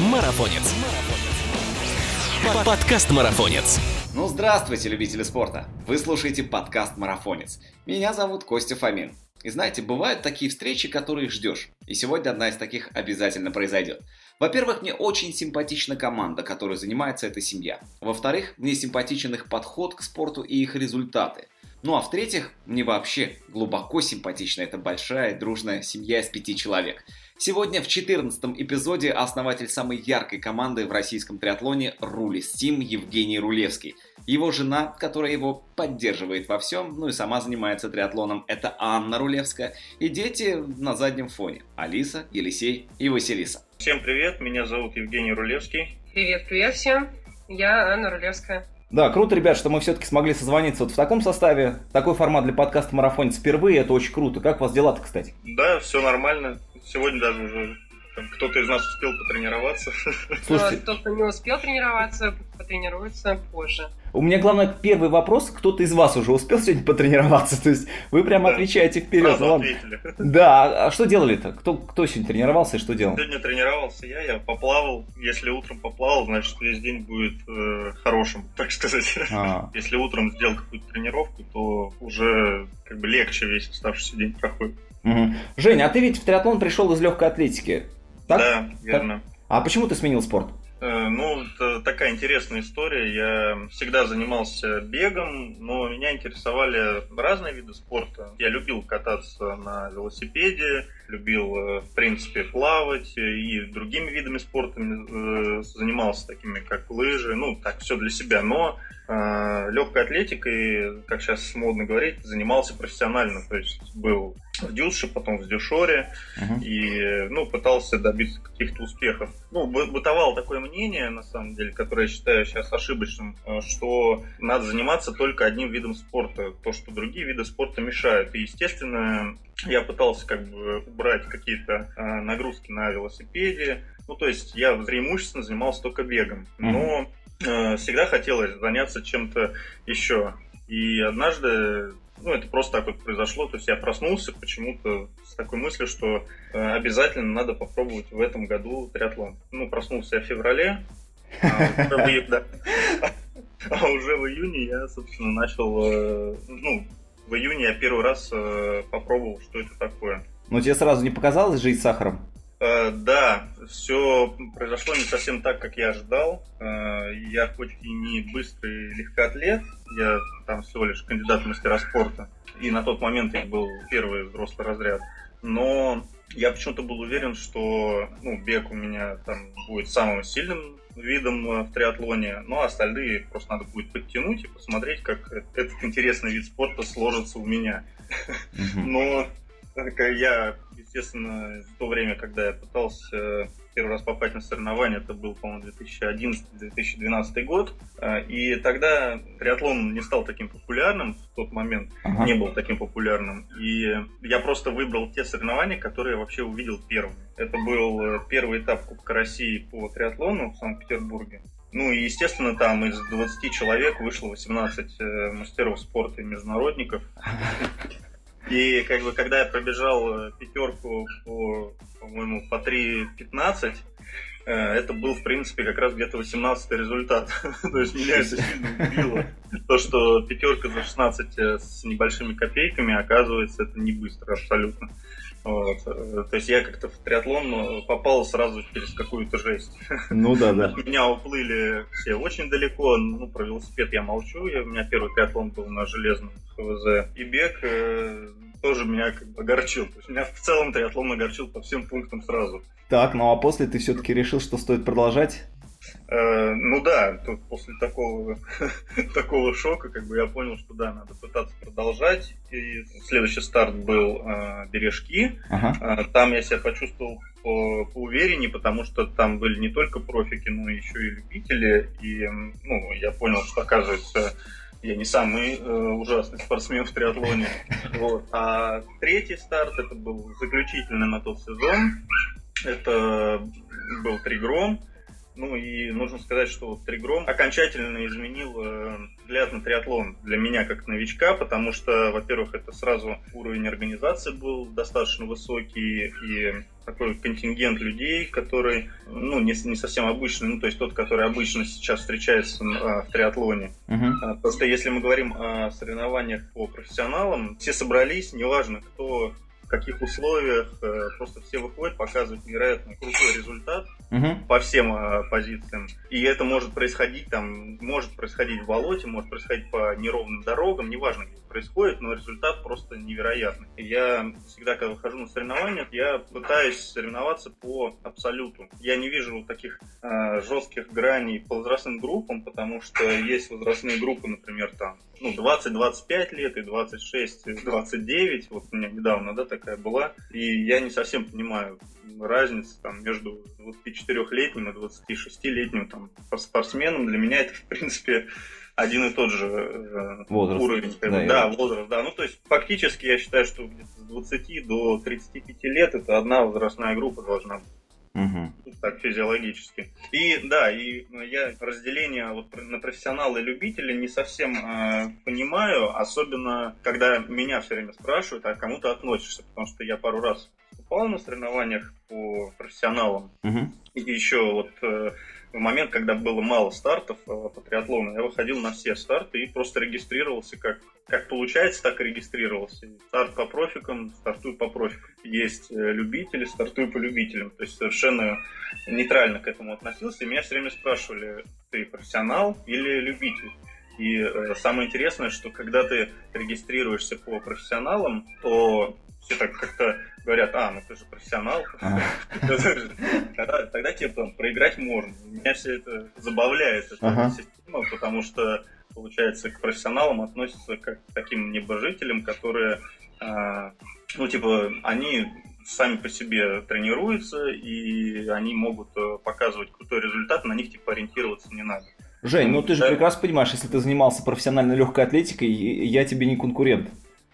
Марафонец. Подкаст Марафонец. Ну, здравствуйте, любители спорта! Вы слушаете подкаст «Марафонец». Меня зовут Костя Фомин. И знаете, бывают такие встречи, которые ждешь. И сегодня одна из таких обязательно произойдет. Во-первых, мне очень симпатична команда, которой занимается эта семья. Во-вторых, мне симпатичен их подход к спорту и их результаты. Ну а в-третьих, мне вообще глубоко симпатична эта большая дружная семья из пяти человек. Сегодня в 14 эпизоде основатель самой яркой команды в российском триатлоне Рулис Тим Евгений Рулевский. Его жена, которая его поддерживает во всем, ну и сама занимается триатлоном, это Анна Рулевская. И дети на заднем фоне. Алиса, Елисей и Василиса. Всем привет, меня зовут Евгений Рулевский. Привет, привет всем. Я Анна Рулевская. Да, круто, ребят, что мы все-таки смогли созвониться вот в таком составе. Такой формат для подкаста «Марафонец» впервые, это очень круто. Как у вас дела-то, кстати? Да, все нормально. Сегодня даже уже кто-то из нас успел потренироваться. Слушайте, тот, кто не успел тренироваться, потренируется позже. У меня, главное, первый вопрос. Кто-то из вас уже успел сегодня потренироваться? То есть вы прямо да. отвечаете вперед. Сразу ответили. Да, а что делали-то? Кто, кто сегодня тренировался и что делал? Сегодня тренировался я, я поплавал. Если утром поплавал, значит весь день будет э, хорошим, так сказать. А. Если утром сделал какую-то тренировку, то уже как бы легче весь оставшийся день проходит. Угу. Женя, а ты ведь в триатлон пришел из легкой атлетики? Так? Да, верно. Так? А почему ты сменил спорт? Э, ну, это такая интересная история. Я всегда занимался бегом, но меня интересовали разные виды спорта. Я любил кататься на велосипеде, любил, э, в принципе, плавать и другими видами спорта э, занимался, такими как лыжи, ну, так, все для себя. Но легкой атлетикой, как сейчас модно говорить, занимался профессионально. То есть был в Дюше, потом в Дюшоре, uh-huh. и ну, пытался добиться каких-то успехов. Ну, бытовало такое мнение, на самом деле, которое я считаю сейчас ошибочным, что надо заниматься только одним видом спорта, то, что другие виды спорта мешают. И, естественно, я пытался как бы убрать какие-то э, нагрузки на велосипеде. Ну, то есть я преимущественно занимался только бегом. Но э, всегда хотелось заняться чем-то еще. И однажды, ну, это просто так вот произошло. То есть я проснулся почему-то с такой мыслью, что э, обязательно надо попробовать в этом году триатлон. Ну, проснулся я в феврале, а, а уже в июне я, собственно, начал, э, ну, в июне я первый раз э, попробовал, что это такое. Но тебе сразу не показалось жить с сахаром? Э, да, все произошло не совсем так, как я ожидал. Э, я хоть и не быстрый легкоатлет, я там всего лишь кандидат в мастера спорта, и на тот момент я был первый взрослый разряд. Но я почему-то был уверен, что ну, бег у меня там будет самым сильным видом э, в триатлоне, ну а остальные просто надо будет подтянуть и посмотреть, как этот интересный вид спорта сложится у меня. Но я, естественно, в то время, когда я пытался первый раз попасть на соревнования, это был, по-моему, 2011-2012 год. Э, и тогда триатлон не стал таким популярным в тот момент, ага. не был таким популярным. И я просто выбрал те соревнования, которые я вообще увидел первыми. Это был э, первый этап Кубка России по триатлону в Санкт-Петербурге. Ну и, естественно, там из 20 человек вышло 18 э, мастеров спорта и международников. И как бы когда я пробежал пятерку по по-моему, по 3.15, э, это был, в принципе, как раз где-то 18 результат. То есть меня это сильно удивило. То, что пятерка за 16 э, с небольшими копейками, оказывается, это не быстро абсолютно. Вот. Э, то есть я как-то в триатлон попал сразу через какую-то жесть. Ну да, да. Меня уплыли все очень далеко. Ну, про велосипед я молчу. Я, у меня первый триатлон был на железном ХВЗ. И бег тоже меня как бы огорчил. То есть меня в целом триатлон огорчил по всем пунктам сразу. Так, ну а после ты все-таки решил, что стоит продолжать? Э, ну да, тут после такого, такого шока как бы я понял, что да, надо пытаться продолжать. И следующий старт был э, бережки. Ага. Э, там я себя почувствовал по, поувереннее, потому что там были не только профики, но еще и любители. И ну, я понял, что оказывается я не самый э, ужасный спортсмен в триатлоне. Вот. А третий старт, это был заключительный на тот сезон. Это был Тригром. Ну и нужно сказать, что вот Тригром окончательно изменил э, взгляд на триатлон для меня как новичка, потому что, во-первых, это сразу уровень организации был достаточно высокий, и такой контингент людей, который, ну, не, не совсем обычный, ну, то есть тот, который обычно сейчас встречается а, в триатлоне. Мгм. А, Потому что если мы говорим о соревнованиях по профессионалам, все собрались, неважно кто каких условиях, э, просто все выходят, показывают невероятно крутой результат Мгм. по всем э, позициям. И это может происходить там, может происходить в болоте, может происходить по неровным дорогам, неважно, где это происходит, но результат просто невероятный. Я всегда, когда выхожу на соревнования, я пытаюсь соревноваться по абсолюту. Я не вижу таких э, жестких граней по возрастным группам, потому что есть возрастные группы, например, там, ну, 20-25 лет и 26-29, вот у меня недавно, да, такая была, и я не совсем понимаю разницу там между 24-летним и 26-летним там спортсменом. Для меня это, в принципе, один и тот же э, Возраст. уровень. как. Да, Да, возраст, да. Ну, то есть, фактически, я считаю, что с 20 до 35 лет это одна возрастная группа должна быть. Ну, так физиологически. И да, и э, я разделение вот на профессионала и любителя не совсем э, понимаю, особенно когда меня все время спрашивают, а к кому ты относишься, потому что я пару раз выступал на соревнованиях по профессионалам, Мгм. и еще вот э, в момент, когда было мало стартов э, по триатлону, я выходил на все старты и просто регистрировался как, как получается, так и регистрировался. Старт по профикам, стартую по профикам. Есть э, любители, стартую по любителям. То есть совершенно нейтрально к этому относился. И меня все время спрашивали, ты профессионал или любитель? И э, самое интересное, что когда ты регистрируешься по профессионалам, то все так как-то говорят, а, ну ты же профессионал. Тогда, тебе там проиграть можно. Меня все это забавляет, эта система, потому что, получается, к профессионалам относятся как к таким небожителям, которые, а, ну, типа, они сами по себе тренируются, и они могут э, показывать крутой результат, на них, типа, ориентироваться не надо. Жень, ну ты же прекрасно понимаешь, если ты занимался профессиональной легкой атлетикой, я тебе не конкурент.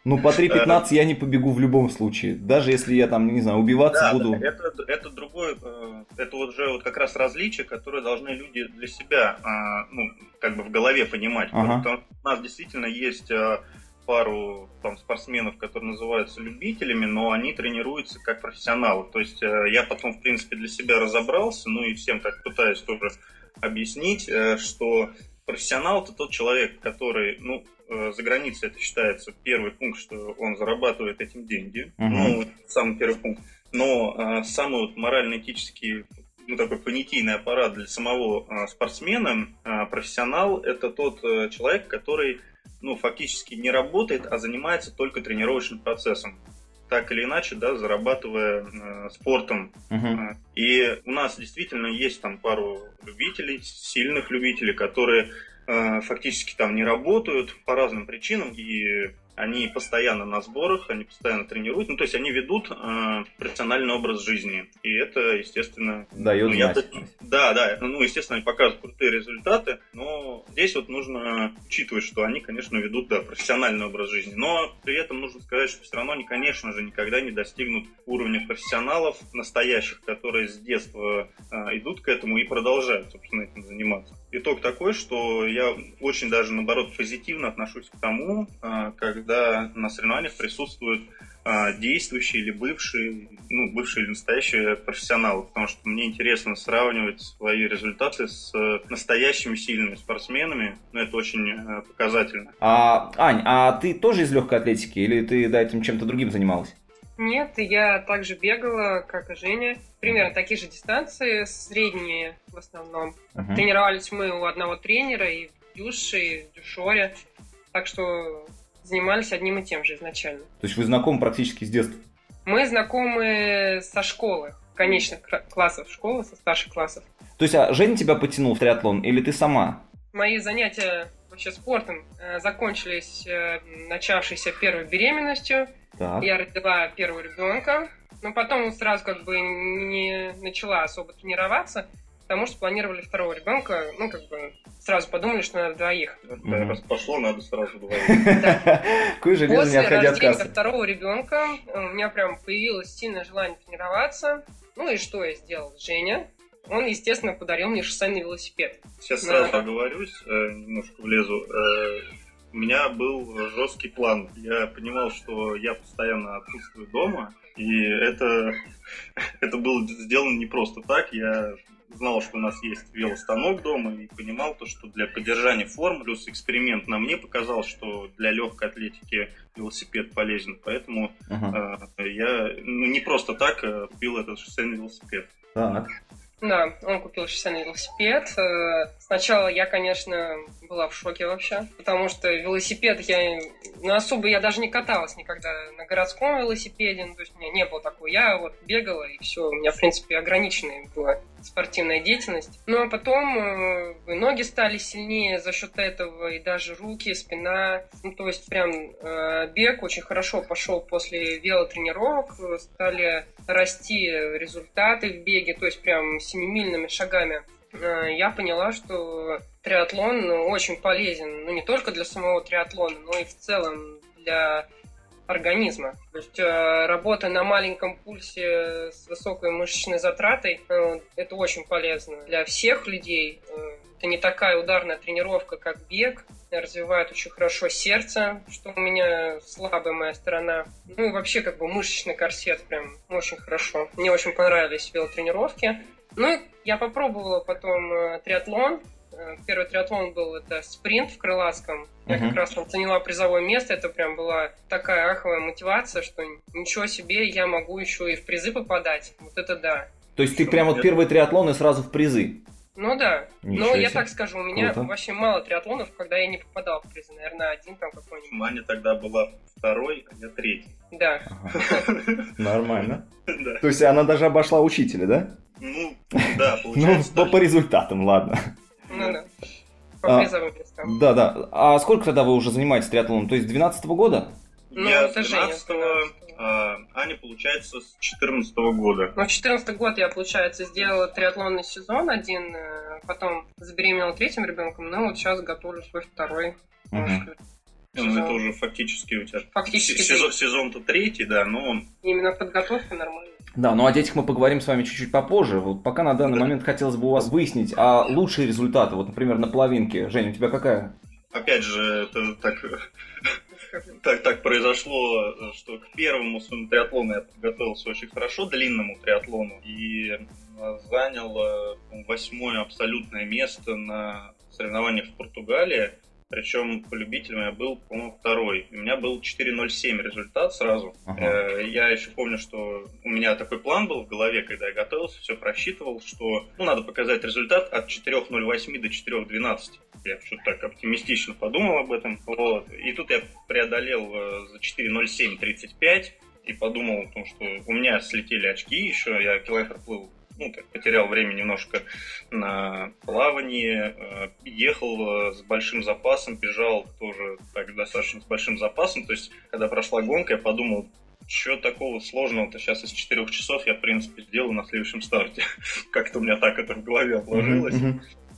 Ну, по 3.15 я не побегу в любом случае. Даже если я там, не знаю, убиваться Да, буду. да, это, это другое, э, это вот же вот как раз различие, которое должны люди для себя, а, ну, как бы в голове понимать. Ага. Потому что у нас действительно есть а, пару там, спортсменов, которые называются любителями, но они тренируются как профессионалы. То есть э, я потом, в принципе, для себя разобрался, ну и всем так пытаюсь тоже объяснить, э, что профессионал это тот человек, который, ну, э, за границей это считается первый пункт, что он зарабатывает этим деньги. Мгм. Ну, самый первый пункт. Но э, самый вот морально-этический ну, такой понятийный аппарат для самого э, спортсмена, э, профессионал, это тот э, человек, который, ну, фактически не работает, а занимается только тренировочным процессом. Так или иначе, да, зарабатывая э, спортом. А, И у нас действительно есть там пару любителей, сильных любителей, которые э, фактически там не работают по разным причинам, и они постоянно на сборах, они постоянно тренируют, ну то есть они ведут э, профессиональный образ жизни, и это, естественно, Дает ну, я да, да, ну, естественно, они показывают крутые результаты, но здесь вот нужно учитывать, что они, конечно, ведут, да, профессиональный образ жизни, но при этом нужно сказать, что все равно они, конечно же, никогда не достигнут уровня профессионалов настоящих, которые с детства а, идут к этому и продолжают, собственно, этим заниматься. Итог такой, что я очень даже, наоборот, позитивно отношусь к тому, а, когда на соревнованиях присутствуют а, действующие или бывшие, ну, бывшие или настоящие профессионалы, потому что мне интересно сравнивать свои результаты с э, настоящими сильными спортсменами, ну, это очень э, показательно. А, Ань, а ты тоже из легкой атлетики или ты до этого чем-то другим занималась? Нет, я также бегала, как и Женя. Примерно такие же дистанции, средние в основном. Мгм. Тренировались мы у одного тренера и в Дюше, и в Дюшоре. Так что занимались одним и тем же изначально. То есть вы знакомы практически с детства? Мы знакомы со школы, конечных классов школы, со старших классов. То есть а Женя тебя потянул в триатлон или ты сама? Мои занятия вообще спортом э, закончились э, начавшейся первой беременностью. Так. Я родила первого ребенка, но потом сразу как бы не начала особо тренироваться, потому что планировали второго ребенка, ну как бы сразу подумали, что надо двоих. Да. Раз пошло, надо сразу говорить. Какое железо, не После отходя от рождения кассы. второго ребенка у меня прям появилось сильное желание тренироваться. Ну и что я сделал? Женя, он, естественно, подарил мне шоссейный велосипед. Сейчас сразу оговорюсь, э, немножко влезу. Э, у меня был жесткий план. Я понимал, что я постоянно отсутствую дома, и это, это было сделано не просто так. Я знал, что у нас есть велостанок дома и понимал то, что для поддержания формы, плюс эксперимент на мне показал, что для легкой атлетики велосипед полезен. Поэтому uh-huh. э, я ну, не просто так э, купил этот шоссейный велосипед. Так. Да, он купил шоссейный велосипед. Э, сначала я, конечно, была в шоке вообще, потому что велосипед я... Ну, особо я даже не каталась никогда на городском велосипеде, ну, то есть у меня не было такого. Я вот бегала, и все, у меня, в принципе, ограниченная была спортивная деятельность. Ну, а потом э, ноги стали сильнее за счет этого, и даже руки, спина. Ну, то есть прям э, бег очень хорошо пошел после велотренировок, стали расти результаты в беге, то есть прям семимильными шагами э, я поняла, что триатлон очень полезен, ну не только для самого триатлона, но и в целом для организма. То есть э, работа на маленьком пульсе с высокой мышечной затратой, э, это очень полезно для всех людей. Это не такая ударная тренировка, как бег. Развивает очень хорошо сердце, что у меня слабая моя сторона. Ну и вообще как бы мышечный корсет прям очень хорошо. Мне очень понравились велотренировки. Ну и я попробовала потом э, триатлон. Э, первый триатлон был это спринт в Крылатском. Я uh-huh. как раз там заняла призовое место. Это прям была такая аховая мотивация, что ничего себе, я могу еще и в призы попадать. Вот это да. То есть ты прям вот первый триатлон и сразу в призы? Ну да. Ничего Но я так скажу, у меня Круто. вообще мало триатлонов, когда я не попадал в призы. Наверное, один там какой-нибудь. Маня тогда была второй, а я третий. Да. Нормально. То есть она даже обошла учителя, да? Ну, да, ну, получается. Ну, по результатам, ладно. Ну да. По призовым местам. Да, да. А сколько тогда вы уже занимаетесь триатлоном? То есть 12 года? Ну, я это с 12 а Аня, получается, с 14 года. Ну, в 14 год я, получается, сделала триатлонный сезон один, э, потом забеременела третьим ребенком, но вот сейчас готовлю свой второй. Угу. Ну, это уже фактически у тебя фактически сезон, сезон-то третий, да, но он... Именно подготовка нормальная. Да, ну о детях мы поговорим с вами чуть-чуть попозже. Вот пока на данный да. момент хотелось бы у вас выяснить, а лучшие результаты, вот, например, на половинке. Женя, у тебя какая? Опять же, это так так, так произошло, что к первому своему триатлону я подготовился очень хорошо, длинному триатлону, и занял восьмое абсолютное место на соревнованиях в Португалии. Причем по любителям я был, по-моему, второй. У меня был 4.07 результат сразу. Ага. Э, я еще помню, что у меня такой план был в голове, когда я готовился, все просчитывал, что ну, надо показать результат от 4.08 до 4.12. Я что-то так оптимистично подумал об этом. Вот. И тут я преодолел э, за 4.07.35 и подумал о том, что у меня слетели очки еще, я километр плыл ну, так, потерял время немножко на плавание, э, ехал э, с большим запасом, бежал тоже так достаточно с большим запасом. То есть, когда прошла гонка, я подумал, что такого сложного-то сейчас из четырех часов я, в принципе, сделаю на следующем старте. Как-то у меня так это в голове отложилось.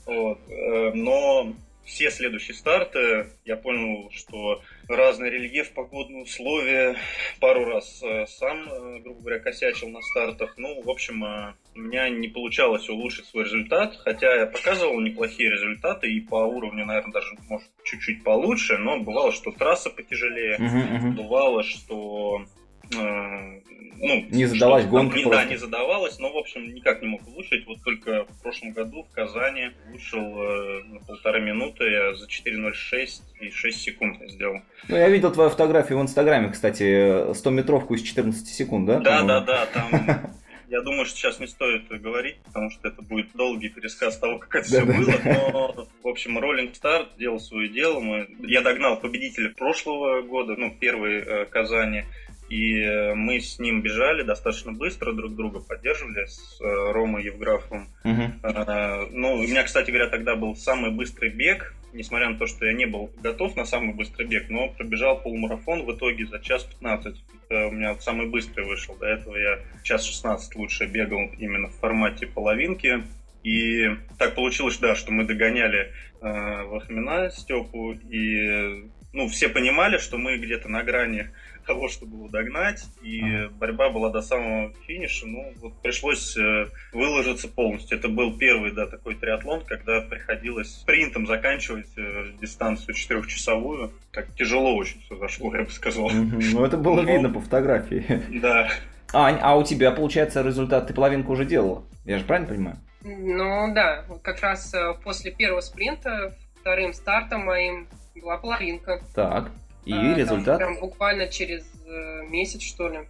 Вот. Э, но все следующие старты, я понял, что разный рельеф, погодные условия, пару раз э, сам, э, грубо говоря, косячил на стартах. Ну, в общем, э, у меня не получалось улучшить свой результат, хотя я показывал неплохие результаты и по уровню, наверное, даже, может, чуть-чуть получше, но бывало, что трасса потяжелее, uh-huh, uh-huh. бывало, что ну, не задалась гонка. Не, да, не задавалась, но, в общем, никак не мог улучшить. Вот только в прошлом году в Казани улучшил э, на полторы минуты, я за 4.06 и 6 секунд сделал. Ну, я видел твою фотографию в Инстаграме, кстати, 100-метровку из 14 секунд, да? Да, да, да, там... Я думаю, что сейчас не стоит говорить, потому что это будет долгий пересказ того, как это все было. Но, в общем, Rolling Star делал свое дело. Мы... Я догнал победителя прошлого года, ну, первой э, Казани. И э, мы с ним бежали достаточно быстро, друг друга поддерживали с э, Ромой Евграфовым. Uh-huh. Ну, у меня, кстати говоря, тогда был самый быстрый бег, несмотря на то, что я не был готов на самый быстрый бег, но пробежал полумарафон в итоге за час 15. Это у меня самый быстрый вышел. До этого я час 16 лучше бегал именно в формате половинки. И так получилось, да, что мы догоняли э, Вахмина Степу, и ну, все понимали, что мы где-то на грани того, чтобы его догнать, и ага. борьба была до самого финиша. Ну, вот пришлось э, выложиться полностью. Это был первый, да, такой триатлон, когда приходилось спринтом заканчивать э, дистанцию четырехчасовую. Как тяжело очень все зашло, я бы сказал. Ну, это было видно по фотографии. Да. Ань, а у тебя, получается, результат ты половинку уже делала? Я же правильно понимаю? Ну да, вот как раз э, после первого спринта, вторым стартом моим была половинка. Так, и а, результат? Там, прям буквально через э, месяц, что ли.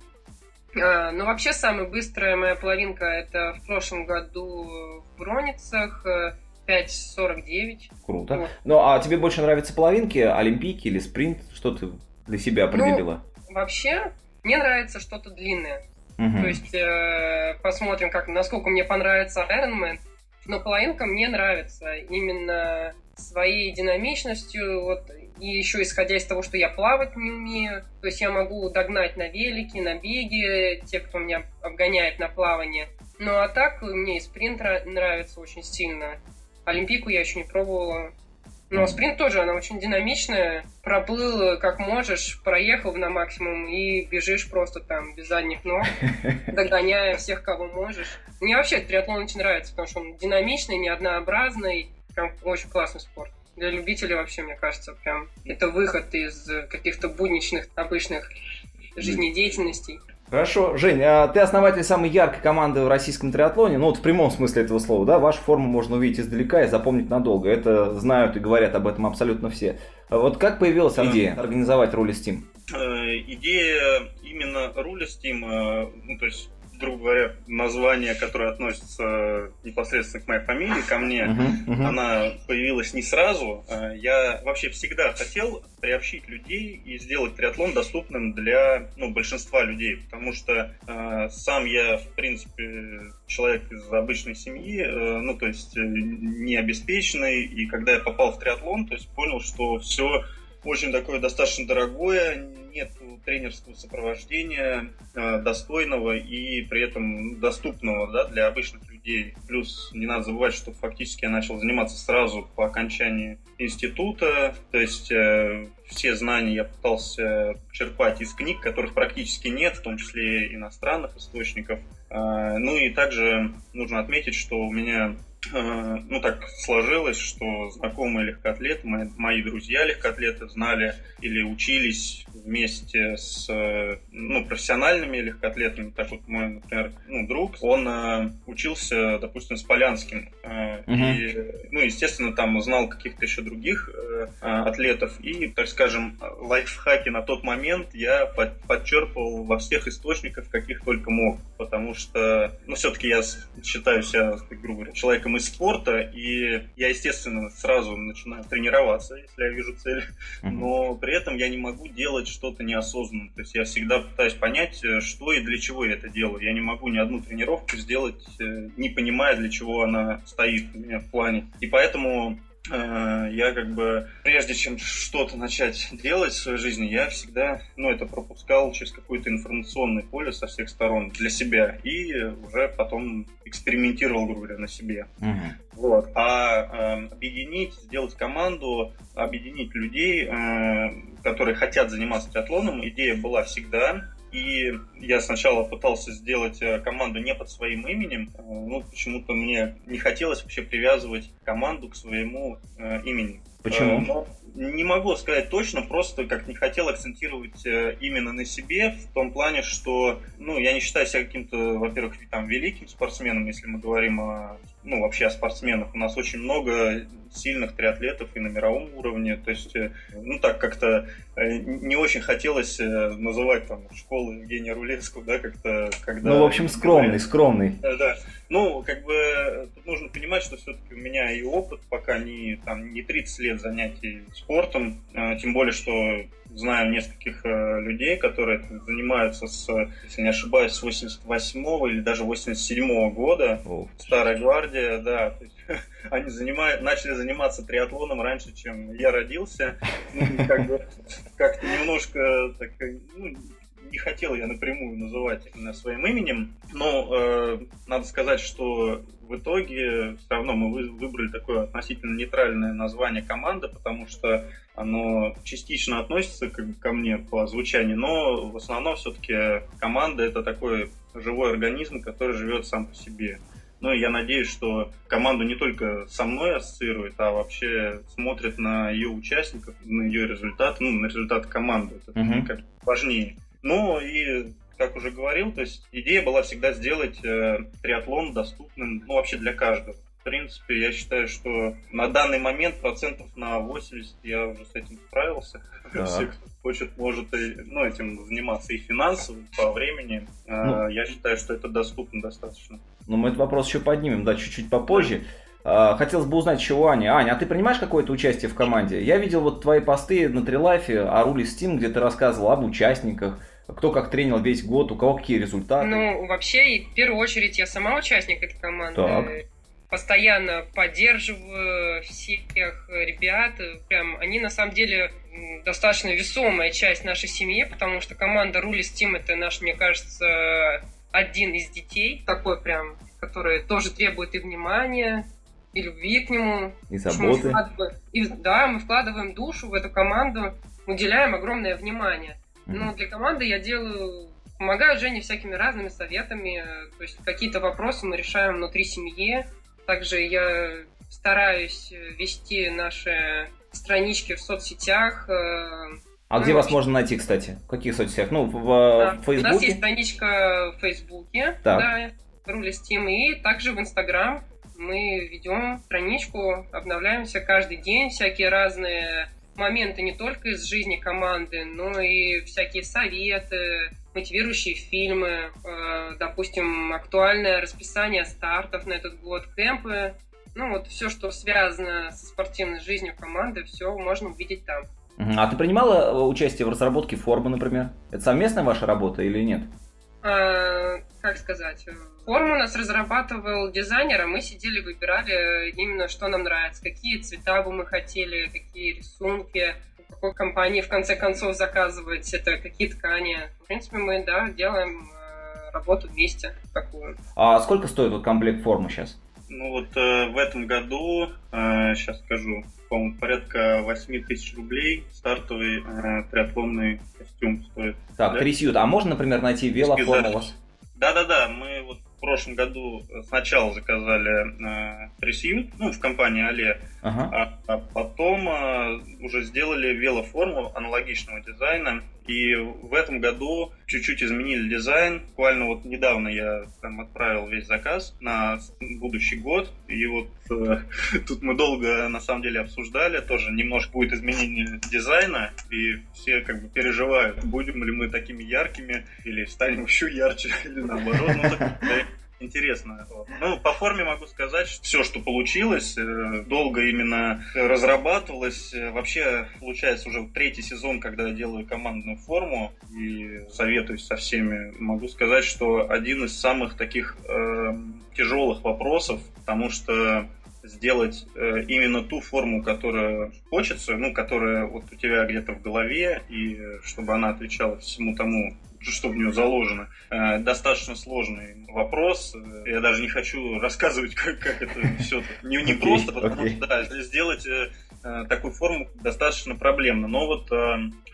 А, ну, вообще, самая быстрая моя половинка это в прошлом году в Броницах 5.49. Э, Круто. Вот. Ну, а тебе больше нравятся половинки, олимпийки или спринт? Что ты для себя определила? Ну, вообще, мне нравится что-то длинное. Угу. То есть э, посмотрим, как, насколько мне понравится Ironman. Но половинка мне нравится именно своей динамичностью, вот, и еще исходя из того, что я плавать не умею, то есть я могу догнать на велике, на беге, те, кто меня обгоняет на плавание. Ну а так мне и спринт нравится очень сильно. Олимпийку я еще не пробовала. Но спринт тоже, она очень динамичная. Проплыл как можешь, проехал на максимум и бежишь просто там без задних ног, догоняя всех, кого можешь. Мне вообще триатлон очень нравится, потому что он динамичный, неоднообразный. Прям очень классный спорт. Для любителей вообще, мне кажется, прям это выход из каких-то будничных, обычных жизнедеятельностей. Хорошо. Жень, а ты основатель самой яркой команды в российском триатлоне, ну вот в прямом смысле этого слова, да? Вашу форму можно увидеть издалека и запомнить надолго. Это знают и говорят об этом абсолютно все. А вот как появилась идея организовать Рулис Team? Э, идея именно Рулис Team, э, ну то есть грубо говоря, название, которое относится непосредственно к моей фамилии, ко мне, uh-huh, uh-huh. она появилась не сразу. А я вообще всегда хотел приобщить людей и сделать триатлон доступным для ну, большинства людей, потому что э, сам я, в принципе, человек из обычной семьи, э, ну, то есть э, не обеспеченный, и когда я попал в триатлон, то есть понял, что все очень такое достаточно дорогое, нет тренерского сопровождения э, достойного и при этом доступного да, для обычных людей. Плюс не надо забывать, что фактически я начал заниматься сразу по окончании института, то есть э, все знания я пытался черпать из книг, которых практически нет, в том числе иностранных источников. Э, ну и также нужно отметить, что у меня ну так сложилось, что знакомые легкоатлеты, мои, мои друзья легкоатлеты знали или учились вместе с ну, профессиональными легкоатлетами. Так вот мой, например, ну, друг, он э, учился, допустим, с Полянским. Э, угу. И, ну, естественно, там знал каких-то еще других э, атлетов. И, так скажем, лайфхаки на тот момент я под, подчерпывал во всех источниках, каких только мог. Потому что, ну, все-таки я считаю себя, грубо говоря, человеком из спорта, и я, естественно, сразу начинаю тренироваться, если я вижу цель, но при этом я не могу делать что-то неосознанно. То есть я всегда пытаюсь понять, э, что и для чего я это делаю. Я не могу ни одну тренировку сделать, э, не понимая, для чего она стоит у меня в плане. И поэтому я как бы, прежде чем что-то начать делать в своей жизни, я всегда, ну, это пропускал через какое-то информационное поле со всех сторон для себя и уже потом экспериментировал, грубо говоря, на себе. Uh-huh. Вот. А э, объединить, сделать команду, объединить людей, э, которые хотят заниматься триатлоном, идея была всегда. И я сначала пытался сделать э, команду не под своим именем. Э, ну, почему-то мне не хотелось вообще привязывать команду к своему э, имени. Почему? Но не могу сказать точно, просто как не хотел акцентировать именно на себе, в том плане, что, ну, я не считаю себя каким-то, во-первых, там, великим спортсменом, если мы говорим о, ну, вообще о спортсменах. У нас очень много сильных триатлетов и на мировом уровне. То есть, э, ну так как-то э, не очень хотелось э, называть там школу Евгения Рулевского, да, как-то когда... Ну, в общем, скромный, скромный. Да, ну, как бы тут нужно понимать, что все-таки у меня и опыт пока не, там, не 30 лет занятий спортом, тем более, что знаю нескольких э, людей, которые занимаются с, если не ошибаюсь, с 88 или даже 87 -го года. О. Старая гвардия, да. То есть, они занимают, начали заниматься триатлоном раньше, чем я родился. Ну, как бы, как-то немножко так, ну, не хотел я напрямую называть именно своим именем, но э, надо сказать, что в итоге все равно мы выбрали такое относительно нейтральное название команды, потому что оно частично относится ко, ко мне по звучанию, но в основном все-таки команда это такой живой организм, который живет сам по себе. Ну, и я надеюсь, что команду не только со мной ассоциирует, а вообще смотрит на ее участников, на ее результат, ну, на результат команды. Это uh-huh. как важнее. Ну, и как уже говорил, то есть идея была всегда сделать э, триатлон доступным, ну, вообще для каждого. В принципе, я считаю, что на данный момент процентов на 80 я уже с этим справился. Да. Все, кто хочет, может и, ну, этим заниматься и финансово, и по времени. Э, ну, я считаю, что это доступно достаточно. Ну, мы этот вопрос еще поднимем, да, чуть-чуть попозже. Да. Хотелось бы узнать у Ани. Аня, а ты принимаешь какое-то участие в команде? Я видел вот твои посты на Трилайфе о руле Steam, где ты рассказывал об участниках, кто как тренил весь год, у кого какие результаты. Ну, вообще, в первую очередь, я сама участник этой команды. Так. Постоянно поддерживаю всех ребят. Прям они на самом деле достаточно весомая часть нашей семьи, потому что команда Рули Steam это наш, мне кажется, один из детей, такой прям, который тоже требует и внимания, и любви к нему. И заботы. И, да, мы вкладываем душу в эту команду, уделяем огромное внимание. Но для команды я делаю помогаю Жене всякими разными советами. То есть какие-то вопросы мы решаем внутри семьи. Также я стараюсь вести наши странички в соцсетях, э, а ну, где вас можно найти, кстати? В каких соцсетях? Ну, в, да. в Фейсбуке? У нас есть страничка в Фейсбуке, так. да, Рули Steam, и также в Инстаграм мы ведем страничку, обновляемся каждый день, всякие разные моменты не только из жизни команды, но и всякие советы, мотивирующие фильмы, э, допустим, актуальное расписание стартов на этот год, кемпы, ну вот все, что связано со спортивной жизнью команды, все можно увидеть там. А ты принимала э, участие в разработке формы, например? Это совместная ваша работа или нет? А, как сказать? Форму у нас разрабатывал дизайнер, а мы сидели, выбирали именно, что нам нравится, какие цвета бы мы хотели, какие рисунки, какой компании в конце концов заказывать это, какие ткани. В принципе, мы, да, делаем э, работу вместе такую. А сколько стоит вот комплект формы сейчас? Ну вот э, в этом году, э, сейчас скажу, по-моему, порядка 8 тысяч рублей стартовый э, триатлонный костюм стоит. Так, да? Трисьют. А можно, например, найти велоформу у вас? Да-да-да, мы вот в прошлом году сначала заказали э, трисьют, ну, в компании Але, ага. а, а потом э, уже сделали велоформу аналогичного дизайна и в этом году чуть-чуть изменили дизайн. Буквально вот недавно я там отправил весь заказ на будущий год. И вот э, тут мы долго на самом деле обсуждали. Тоже немножко будет изменение дизайна. И все как бы переживают, будем ли мы такими яркими или станем еще ярче, или наоборот. Ну, так, интересно. Ну, по форме могу сказать, что все, что получилось, э, долго именно разрабатывалось. Вообще, получается, уже третий сезон, когда я делаю командную форму и советуюсь со всеми, могу сказать, что один из самых таких э, тяжелых вопросов, потому что сделать э, именно ту форму, которая хочется, ну, которая вот у тебя где-то в голове, и чтобы она отвечала всему тому, что в нее заложено. Э, достаточно сложный вопрос. Я даже не хочу рассказывать, как, как это все не, не просто, потому что да, сделать э, э, такую форму достаточно проблемно. Но вот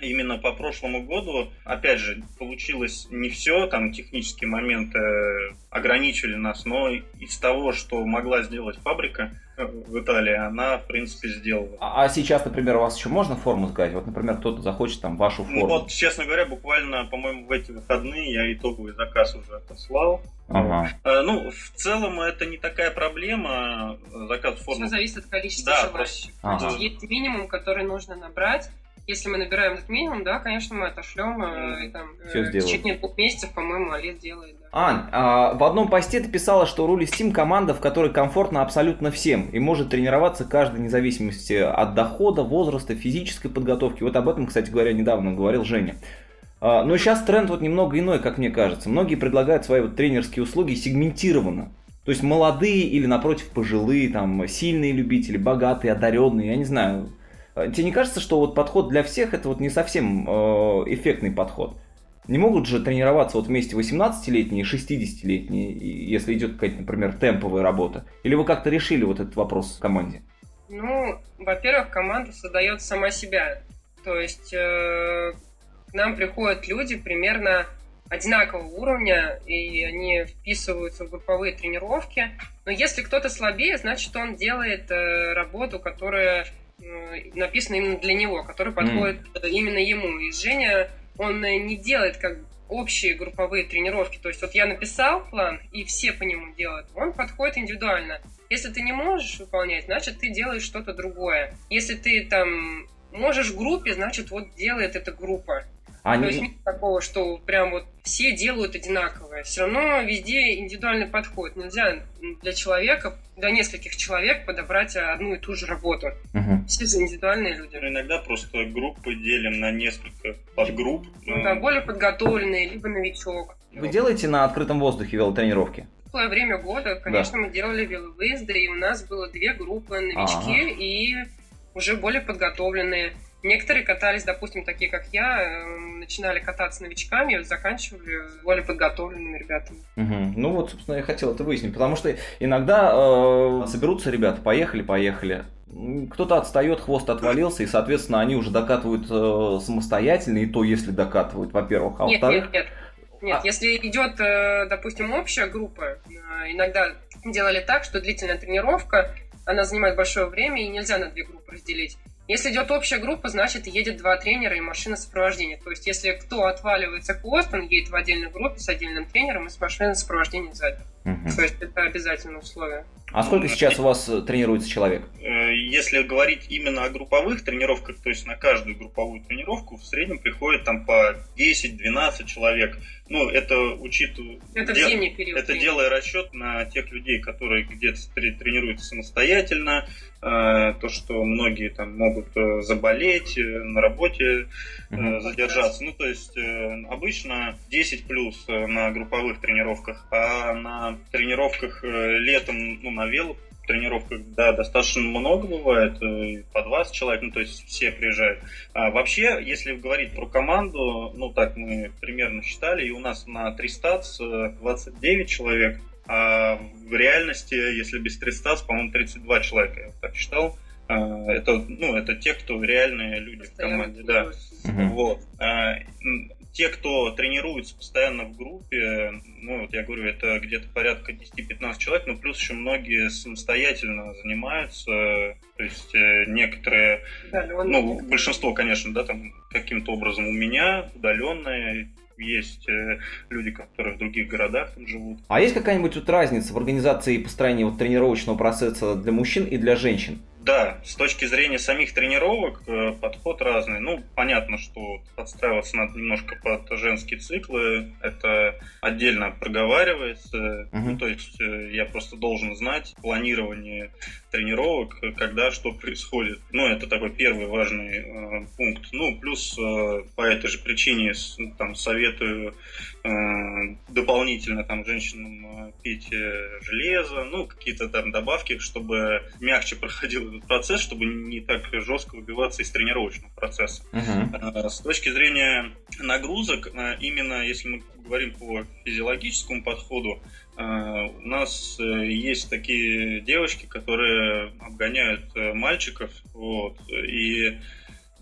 именно по прошлому году, опять же, получилось не все, там технические моменты ограничили нас, но из того, что могла сделать фабрика, в Италии, она, в принципе, сделала. А, а сейчас, например, у вас еще можно форму заказать? Вот, например, кто-то захочет там вашу ну форму. Ну, вот, честно говоря, буквально, по-моему, в эти выходные я итоговый заказ уже отослал. Ага. А, ну, в целом это не такая проблема, заказ формы. Все зависит от количества да, желающих. Просто... Ага. Есть минимум, который нужно набрать, если мы набираем этот минимум, да, конечно, мы отошлем, э, и там Все э, в течение двух месяцев, по-моему, Олег делает. Да. Ань, а, в одном посте ты писала, что Рули Steam команда, в которой комфортно абсолютно всем и может тренироваться каждый вне зависимости от дохода, возраста, физической подготовки. Вот об этом, кстати говоря, недавно говорил Женя. А, но сейчас тренд вот немного иной, как мне кажется. Многие предлагают свои вот тренерские услуги сегментированно. То есть молодые или, напротив, пожилые, там, сильные любители, богатые, одаренные, я не знаю, а, тебе не кажется, что вот подход для всех это вот не совсем э, эффектный подход? Не могут же тренироваться вот вместе 18-летние и 60-летние, если идет какая-то, например, темповая работа? Или вы как-то решили вот этот вопрос в команде? Ну, во-первых, команда создает сама себя. То есть э, к нам приходят люди примерно одинакового уровня, и они вписываются в групповые тренировки. Но если кто-то слабее, значит, он делает э, работу, которая э, написана именно для него, которая подходит mm. именно ему. И Женя, он не делает как общие групповые тренировки. То есть вот я написал план, и все по нему делают. Он подходит индивидуально. Если ты не можешь выполнять, значит, ты делаешь что-то другое. Если ты там можешь в группе, значит, вот делает эта группа. А То есть нет такого, что прям вот все делают одинаковое. Все равно везде индивидуальный подход. Нельзя для человека, для нескольких человек подобрать одну и ту же работу. Угу. Все же индивидуальные люди. Ну, иногда просто группы делим на несколько подгрупп. Ну, да, более подготовленные, либо новичок. Вы делаете на открытом воздухе велотренировки? В время года, конечно, да. мы делали веловыезды, и у нас было две группы новички ага. и уже более подготовленные. Некоторые катались, допустим, такие как я, эм, начинали кататься новичками, и заканчивали более подготовленными ребятами. Угу. Ну вот, собственно, я хотел это выяснить, потому что иногда э, соберутся ребята, поехали, поехали. Кто-то отстает, хвост отвалился, и, соответственно, они уже докатывают э, самостоятельно, и то, если докатывают, во-первых, а во-вторых... Нет, нет, нет. а... если идет, э, допустим, общая группа, э, иногда делали так, что длительная тренировка, она занимает большое время, и нельзя на две группы разделить. Если идет общая группа, значит едет два тренера и машина сопровождения. То есть если кто отваливается хвост, он едет в отдельной группе с отдельным тренером и с машиной сопровождения сзади. Угу. То есть это обязательное условие. А сколько сейчас у вас э, тренируется человек? Э, если говорить именно о групповых тренировках, то есть на каждую групповую тренировку в среднем приходит там по 10-12 человек. Ну, это учитывая... Это в зимний период. Это делая расчет на тех людей, которые где-то тренируются самостоятельно, э, то, что многие там могут заболеть, на работе mm задержаться. Ну, то есть обычно 10 плюс на групповых тренировках, а на тренировках летом, ну, на вело тренировках, да, достаточно много бывает, э, по 20 человек, ну, то есть все приезжают. А вообще, если говорить про команду, ну, так мы примерно считали, и у нас на 300 29 человек, а в реальности, если без 300, по-моему, 32 человека, я так считал. А, это, ну, это те, кто реальные люди в команде, да. Угу. Вот. А, те, кто тренируется постоянно в группе, ну, вот я говорю, это где-то порядка 10-15 человек, но плюс еще многие самостоятельно занимаются, то есть э, некоторые, ну, большинство, конечно, да, там каким-то образом у меня удаленные, есть э, люди, которые в других городах там живут. А есть какая-нибудь вот разница в организации и построении вот тренировочного процесса для мужчин и для женщин? Да, с точки зрения самих тренировок э, подход разный. Ну, понятно, что подстраиваться надо немножко под женские циклы. Это отдельно проговаривается. Uh-huh. Ну, то есть э, я просто должен знать планирование тренировок, когда что происходит. Ну, это такой первый важный э, пункт. Ну, плюс э, по этой же причине там советую дополнительно там женщинам э, пить э, железо, ну, какие-то там добавки, чтобы мягче проходил этот процесс, чтобы не так жестко выбиваться из тренировочного процесса. Uh-huh. С точки зрения нагрузок, именно если мы говорим по физиологическому подходу, у нас есть такие девочки, которые обгоняют мальчиков, вот, и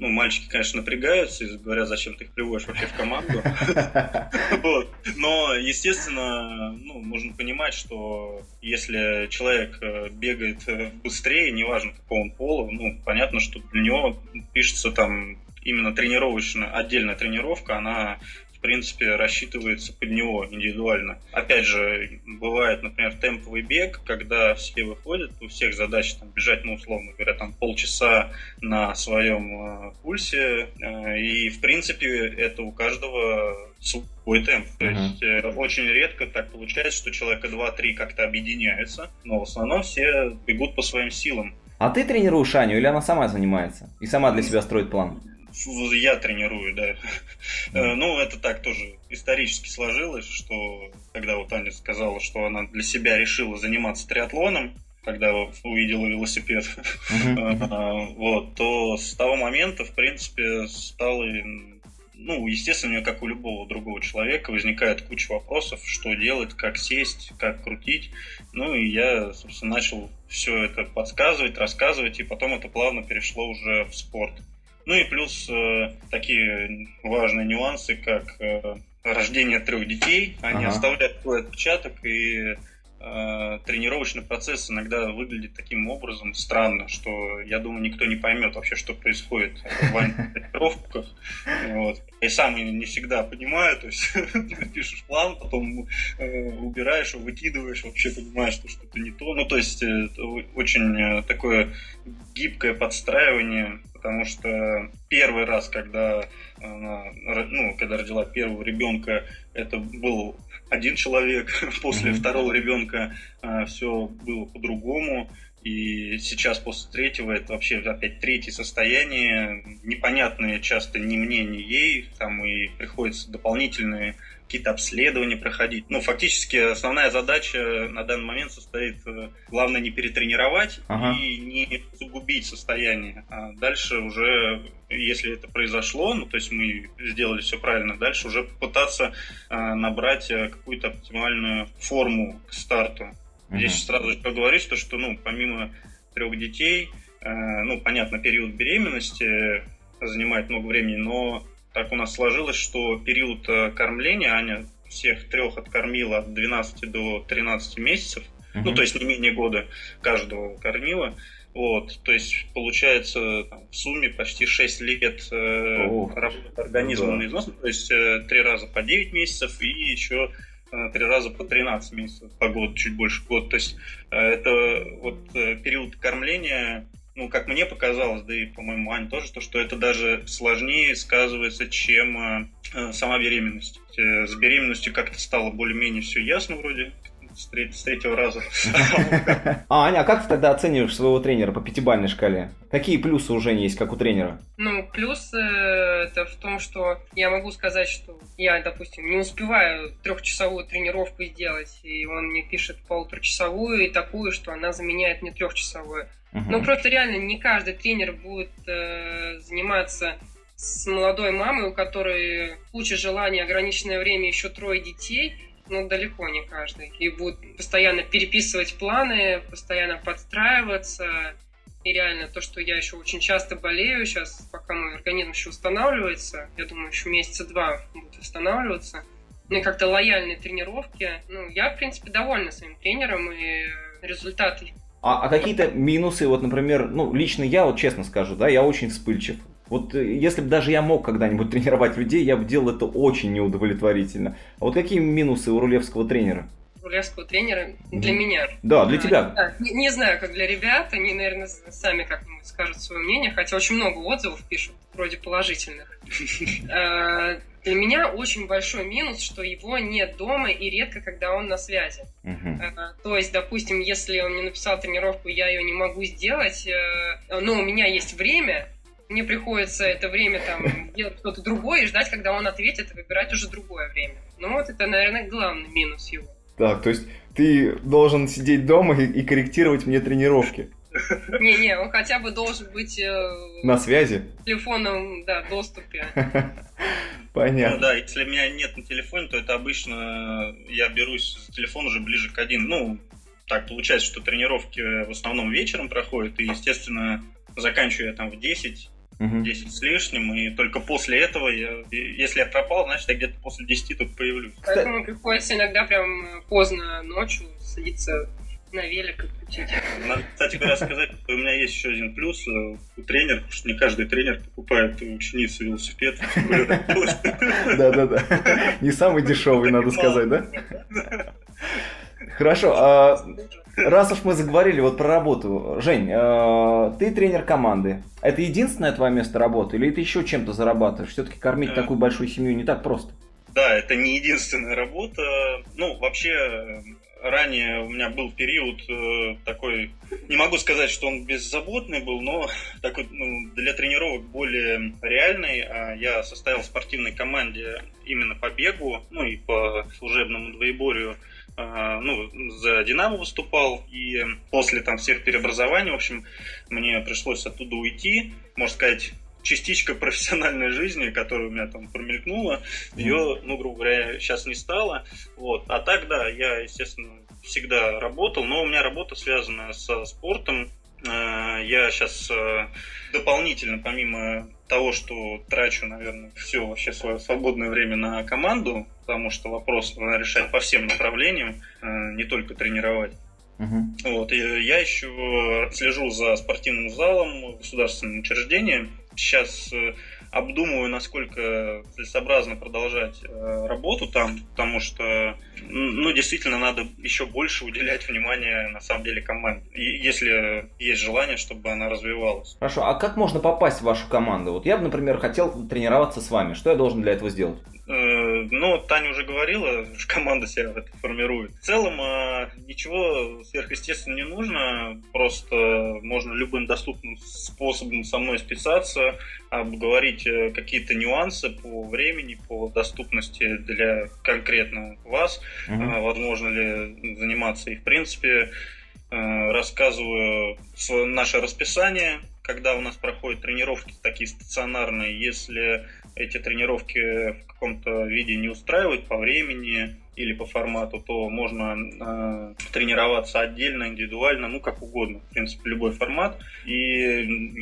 ну, мальчики, конечно, напрягаются и говорят, зачем ты их приводишь вообще в команду. Но, естественно, ну, нужно понимать, что если человек э, бегает э, быстрее, неважно какого он пола, ну, понятно, что для него пишется там именно тренировочная, отдельная тренировка, она принципе, рассчитывается под него индивидуально. Опять же, бывает, например, темповый бег, когда все выходят, у всех задача там, бежать, ну, условно говоря, там полчаса на своем э, пульсе, э, и, в принципе, это у каждого свой темп. То uh-huh. есть э, очень редко так получается, что человека 2-3 как-то объединяются, но в основном все бегут по своим силам. А ты тренируешь Аню или она сама занимается? И сама для себя строит план? Я тренирую, да. Mm. Ну, это так тоже исторически сложилось, что когда вот Аня сказала, что она для себя решила заниматься триатлоном, когда увидела велосипед, mm-hmm. вот, то с того момента, в принципе, стало ну, естественно, у меня, как у любого другого человека, возникает куча вопросов, что делать, как сесть, как крутить. Ну, и я, собственно, начал все это подсказывать, рассказывать, и потом это плавно перешло уже в спорт. Ну и плюс э, такие важные нюансы, как э, рождение трех детей, они ага. оставляют свой отпечаток, и э, тренировочный процесс иногда выглядит таким образом странно, что я думаю, никто не поймет вообще, что происходит в тренировках. Вот. Я сам не всегда понимаю, то есть пишешь план, потом э, убираешь выкидываешь, вообще понимаешь, что что-то не то. Ну, то есть э, очень э, такое гибкое подстраивание, потому что первый раз, когда она, ну, когда родила первого ребенка, это был один человек, после mm-hmm. второго ребенка а, все было по-другому. И сейчас после третьего это вообще опять третье состояние, непонятные часто ни мне, ни ей, там и приходится дополнительные какие-то обследования проходить. Ну, фактически основная задача на данный момент состоит, э, главное, не перетренировать ага. и не загубить состояние. А дальше уже, если это произошло, ну, то есть мы сделали все правильно, дальше уже попытаться а, набрать э, какую-то оптимальную форму к старту. Угу. Здесь сразу же поговорить, то, что, ну, помимо трех детей, э, ну, понятно, период беременности занимает много времени, но так у нас сложилось, что период э, кормления Аня всех трех откормила от 12 до 13 месяцев. Угу. Ну, то есть не менее года каждого кормила. Вот, то есть получается там, в сумме почти 6 лет э, работы организма да. на износ, то есть э, 3 раза по 9 месяцев и еще э, три раза по 13 месяцев, по году, чуть больше года. То есть э, это вот э, период кормления ну, как мне показалось, да и, по-моему, Ань тоже, то, что это даже сложнее сказывается, чем э, э сама беременность. Э, с беременностью как-то стало более-менее все ясно вроде, с, треть, с третьего раза. А, Аня, а как ты тогда оцениваешь своего тренера по пятибалльной шкале? Какие плюсы уже есть, как у тренера? Ну, плюс э, это в том, что я могу сказать, что я, допустим, не успеваю трехчасовую тренировку сделать, и он мне пишет полуторачасовую и такую, что она заменяет мне трехчасовую. Угу. Ну, просто реально не каждый тренер будет э, заниматься с молодой мамой, у которой куча желаний, ограниченное время, еще трое детей, ну, далеко не каждый. И будет постоянно переписывать планы, постоянно подстраиваться. И реально то, что я еще очень часто болею сейчас, пока мой организм еще устанавливается, я думаю, еще месяца два будет восстанавливаться, ну и как-то лояльные тренировки. Ну, я, в принципе, довольна своим тренером, и результаты а, а какие-то минусы, вот, например, ну, лично я, вот честно скажу, да, я очень вспыльчив. Вот э, если бы даже я мог когда-нибудь тренировать людей, я бы делал это очень неудовлетворительно. А вот какие минусы у рулевского тренера? Рулевского тренера для меня. Да, для а, тебя. Да, не, не знаю, как для ребят, они, наверное, сами как-нибудь скажут свое мнение, хотя очень много отзывов пишут, вроде положительных. А, для меня очень большой минус, что его нет дома и редко, когда он на связи. Uh-huh. То есть, допустим, если он мне написал тренировку, я ее не могу сделать, э, но у меня есть время, мне приходится это время там делать кто-то другой и ждать, когда он ответит, и выбирать уже другое время. Ну вот это, наверное, главный минус его. Так, то есть ты должен сидеть дома и, и корректировать мне тренировки. Не-не, он хотя бы должен быть... Э, на связи? В телефонном, да, доступе. Понятно. Ну да, если меня нет на телефоне, то это обычно я берусь за телефон уже ближе к один. Ну, так получается, что тренировки в основном вечером проходят, и, естественно, заканчиваю я там в 10, угу. 10 с лишним, и только после этого, я, если я пропал, значит, я где-то после 10 только появлюсь. Поэтому приходится иногда прям поздно ночью садиться на велик крутить. Надо, кстати говоря, сказать, что у меня есть еще один плюс э, у тренера, потому что не каждый тренер покупает у ученицы велосипед. Да-да-да. Не самый дешевый, надо сказать, да? Хорошо. Раз уж мы заговорили вот про работу, Жень, э, ты тренер команды. Это единственное твое место работы или ты еще чем-то зарабатываешь? Все-таки кормить э. такую большую семью не так просто. Да, это не единственная работа. Ну, вообще, ранее у меня был период э, такой, не могу сказать, что он беззаботный был, но такой ну, для тренировок более реальный. А я состоял в спортивной команде именно по бегу, ну и по служебному двоеборью. А, ну, за Динамо выступал, и после там всех переобразований, в общем, мне пришлось оттуда уйти. Можно сказать, частичка профессиональной жизни, которая у меня там промелькнула, ее, ну, грубо говоря, сейчас не стало. Вот. А так, да, я, естественно, всегда работал, но у меня работа связана со спортом. Э, я сейчас э, дополнительно, помимо того, что трачу, наверное, все вообще свое свободное время на команду, потому что вопрос надо решать по всем направлениям, э, не только тренировать. Uh-huh. Вот, и я еще слежу за спортивным залом государственным учреждением. Сейчас обдумываю, насколько целесообразно продолжать э, работу там, потому что, ну, действительно, надо еще больше уделять внимание, на самом деле, команде, если есть желание, чтобы она развивалась. Хорошо, а как можно попасть в вашу команду? Вот я бы, например, хотел тренироваться с вами. Что я должен для этого сделать? Э, ну, Таня уже говорила, команда себя это формирует. В целом, э, ничего сверхъестественного не нужно, просто можно любым доступным способом со мной списаться, обговорить э, какие-то нюансы по времени, по доступности для конкретно вас, угу. возможно ли заниматься. И, в принципе, рассказываю наше расписание, когда у нас проходят тренировки такие стационарные, если эти тренировки в каком-то виде не устраивают по времени или по формату, то можно э, тренироваться отдельно, индивидуально, ну как угодно, в принципе, любой формат. И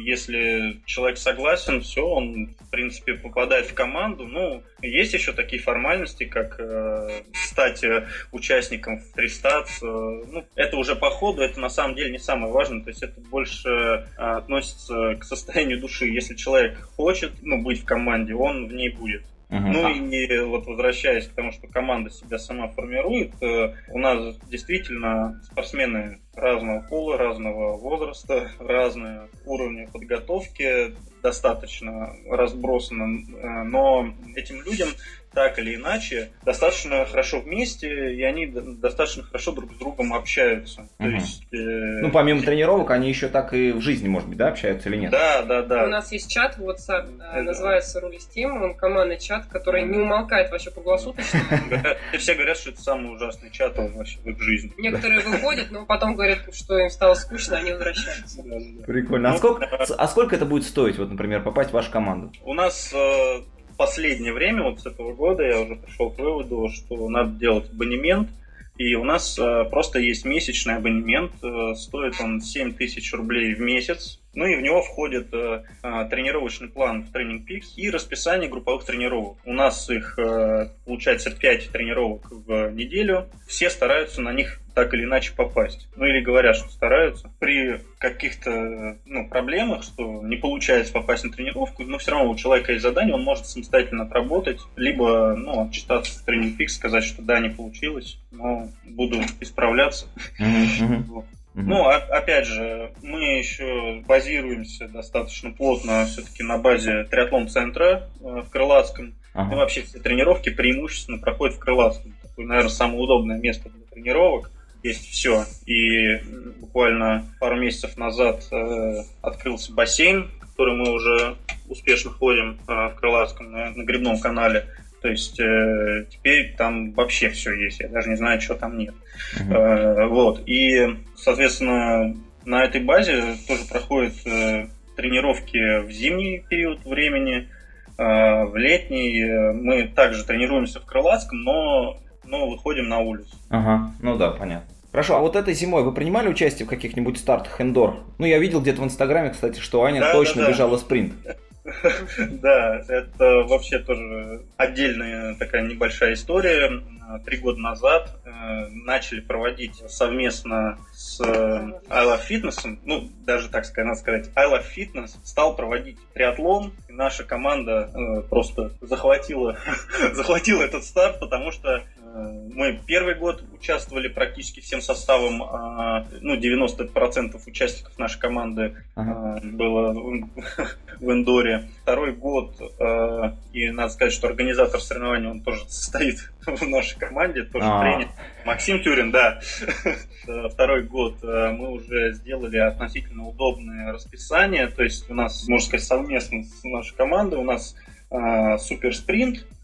если человек согласен, все, он, в принципе, попадает в команду. Ну, есть еще такие формальности, как э, стать участником в Тристац. Э, ну, это уже по ходу, это на самом деле не самое важное, то есть это больше э, относится к состоянию души. Если человек хочет ну, быть в команде, он в ней будет. Ну и вот возвращаясь к тому, что команда себя сама формирует, э, у нас действительно спортсмены разного пола, разного возраста, разные уровни подготовки, достаточно разбросано, э, но этим людям так или иначе достаточно хорошо вместе, и они достаточно хорошо друг с другом общаются. Угу. То есть, э... Ну, помимо тренировок, они еще так и в жизни, может быть, да, общаются или нет? Да, да, да. У нас есть чат в WhatsApp, да. называется Рулистим, он командный чат, который не умолкает вообще круглосуточно. Все говорят, что это самый ужасный чат вообще в их жизни. Некоторые выходят, но потом говорят, что им стало скучно, они возвращаются. Прикольно. А, ну, сколько, а сколько это будет стоить, вот, например, попасть в вашу команду? У нас э, последнее время, вот с этого года, я уже пришел к выводу, что надо делать абонемент. И у нас э, просто есть месячный абонемент, э, стоит он 7 тысяч рублей в месяц. Ну и в него входит э, э, тренировочный план в Training Peaks и расписание групповых тренировок. У нас их э, получается 5 тренировок в неделю. Все стараются на них так или иначе попасть. Ну или говорят, что стараются. При каких-то ну, проблемах, что не получается попасть на тренировку, но все равно у человека есть задание, он может самостоятельно отработать, либо ну, отчитаться в тренинг пик, сказать, что да, не получилось, но буду исправляться. Mm-hmm. Ну, а, опять же, мы еще базируемся достаточно плотно все-таки на базе триатлон-центра э, в Крылатском. Ага. И вообще все тренировки преимущественно проходят в Крылатском. Такое, наверное, самое удобное место для тренировок. Есть все. И буквально пару месяцев назад э, открылся бассейн, в который мы уже успешно ходим э, в Крылатском на, на грибном канале. То есть э, теперь там вообще все есть. Я даже не знаю, что там нет. Uh-huh. Э, вот. И, соответственно, на этой базе тоже проходят э, тренировки в зимний период времени. Э, в летний э, мы также тренируемся в Крылатском, но, но выходим на улицу. Ага, ну да, понятно. Хорошо, а вот этой зимой вы принимали участие в каких-нибудь стартах индор? Ну, я видел где-то в Инстаграме, кстати, что Аня да, точно да, да. бежала спринт. Да, это вообще тоже отдельная такая небольшая история. Три года назад э, начали проводить совместно с э, I Love Fitness, ну, даже так сказать, надо сказать, I Love Fitness стал проводить триатлон, и наша команда э, просто захватила, захватила этот старт, потому что мы первый год участвовали практически всем составом, а, ну, 90% участников нашей команды ага. А, было в Индоре. Второй год, а, и надо сказать, что организатор соревнований, он тоже состоит в нашей команде, тоже А-а-а. тренер. Максим Тюрин, да. Второй год мы уже сделали относительно удобное расписание, то есть у нас, можно сказать, совместно с нашей командой, у нас супер спринт, Э,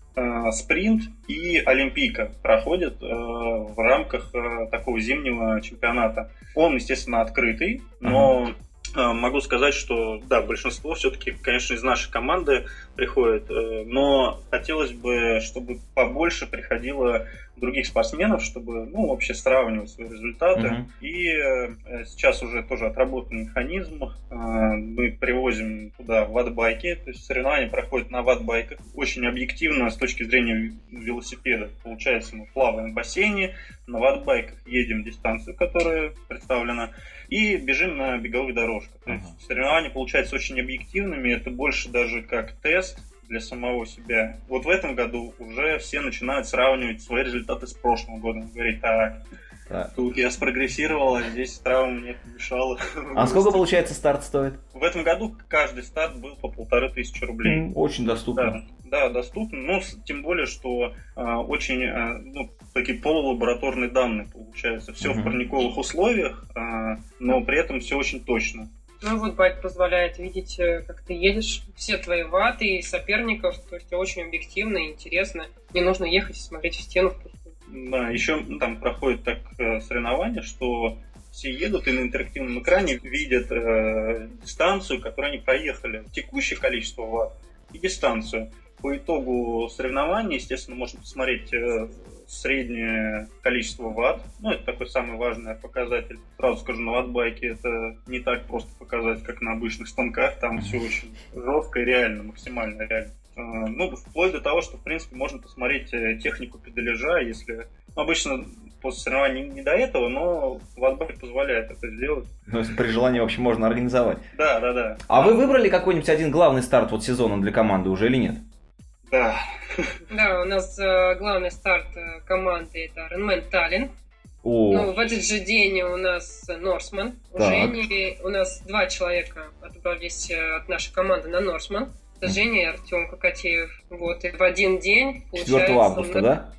спринт и Олимпийка проходят э, в рамках э, такого зимнего чемпионата. Он, естественно, открытый, но э, могу сказать, что да, большинство все-таки, конечно, из нашей команды приходит, э, но хотелось бы, чтобы побольше приходило других спортсменов, чтобы, ну, вообще сравнивать свои результаты. Uh-huh. И э, сейчас уже тоже отработан механизм. Э, мы привозим туда ватбайки, то есть соревнования проходят на ватбайках. Очень объективно с точки зрения велосипеда. Получается, мы плаваем в бассейне, на ватбайках едем дистанцию, которая представлена, и бежим на беговых дорожках. Uh-huh. То есть соревнования получаются очень объективными, это больше даже как тест, для самого себя. Вот в этом году уже все начинают сравнивать свои результаты с прошлым годом. Говорить, так, так. Тут я спрогрессировал, а здесь травма мне помешала. А сколько, получается, старт стоит? В этом году каждый старт был по полторы тысячи рублей. Очень доступно. Да, да доступно. Но тем более, что э, очень э, ну, такие полулабораторные данные получаются. Все угу. в парниковых условиях, э, но при этом все очень точно. Ну вот байк позволяет видеть, э, как ты едешь, все твои ваты и соперников, то есть очень объективно и интересно. Не нужно ехать и смотреть в стену. Да, еще ну, там проходит так э, соревнование, что все едут и на интерактивном экране видят э, дистанцию, которую они проехали, текущее количество ватт и дистанцию. По итогу соревнования, естественно, можно посмотреть э, среднее количество ватт. Ну, это такой самый важный показатель. Сразу скажу, на ватбайке это не так просто показать, как на обычных станках. Там все очень жестко и реально, максимально реально. А, ну, вплоть до того, что, в принципе, можно посмотреть э, технику педалежа, если... Ну, обычно после соревнований не до этого, но ватбайк позволяет это сделать. Ну, если при желании вообще можно организовать. Да, да, да. А вы выбрали какой-нибудь один главный старт вот сезона для команды уже или нет? Да. Да, у нас э, главный старт э, команды это Ironman Таллин. Ну, в этот же день у нас Норсман. У Жени у нас два человека отобрались э, от нашей команды на Норсман. Это Женя и Артем Кокотеев. Вот, и в один день, получается... 4 августа, да?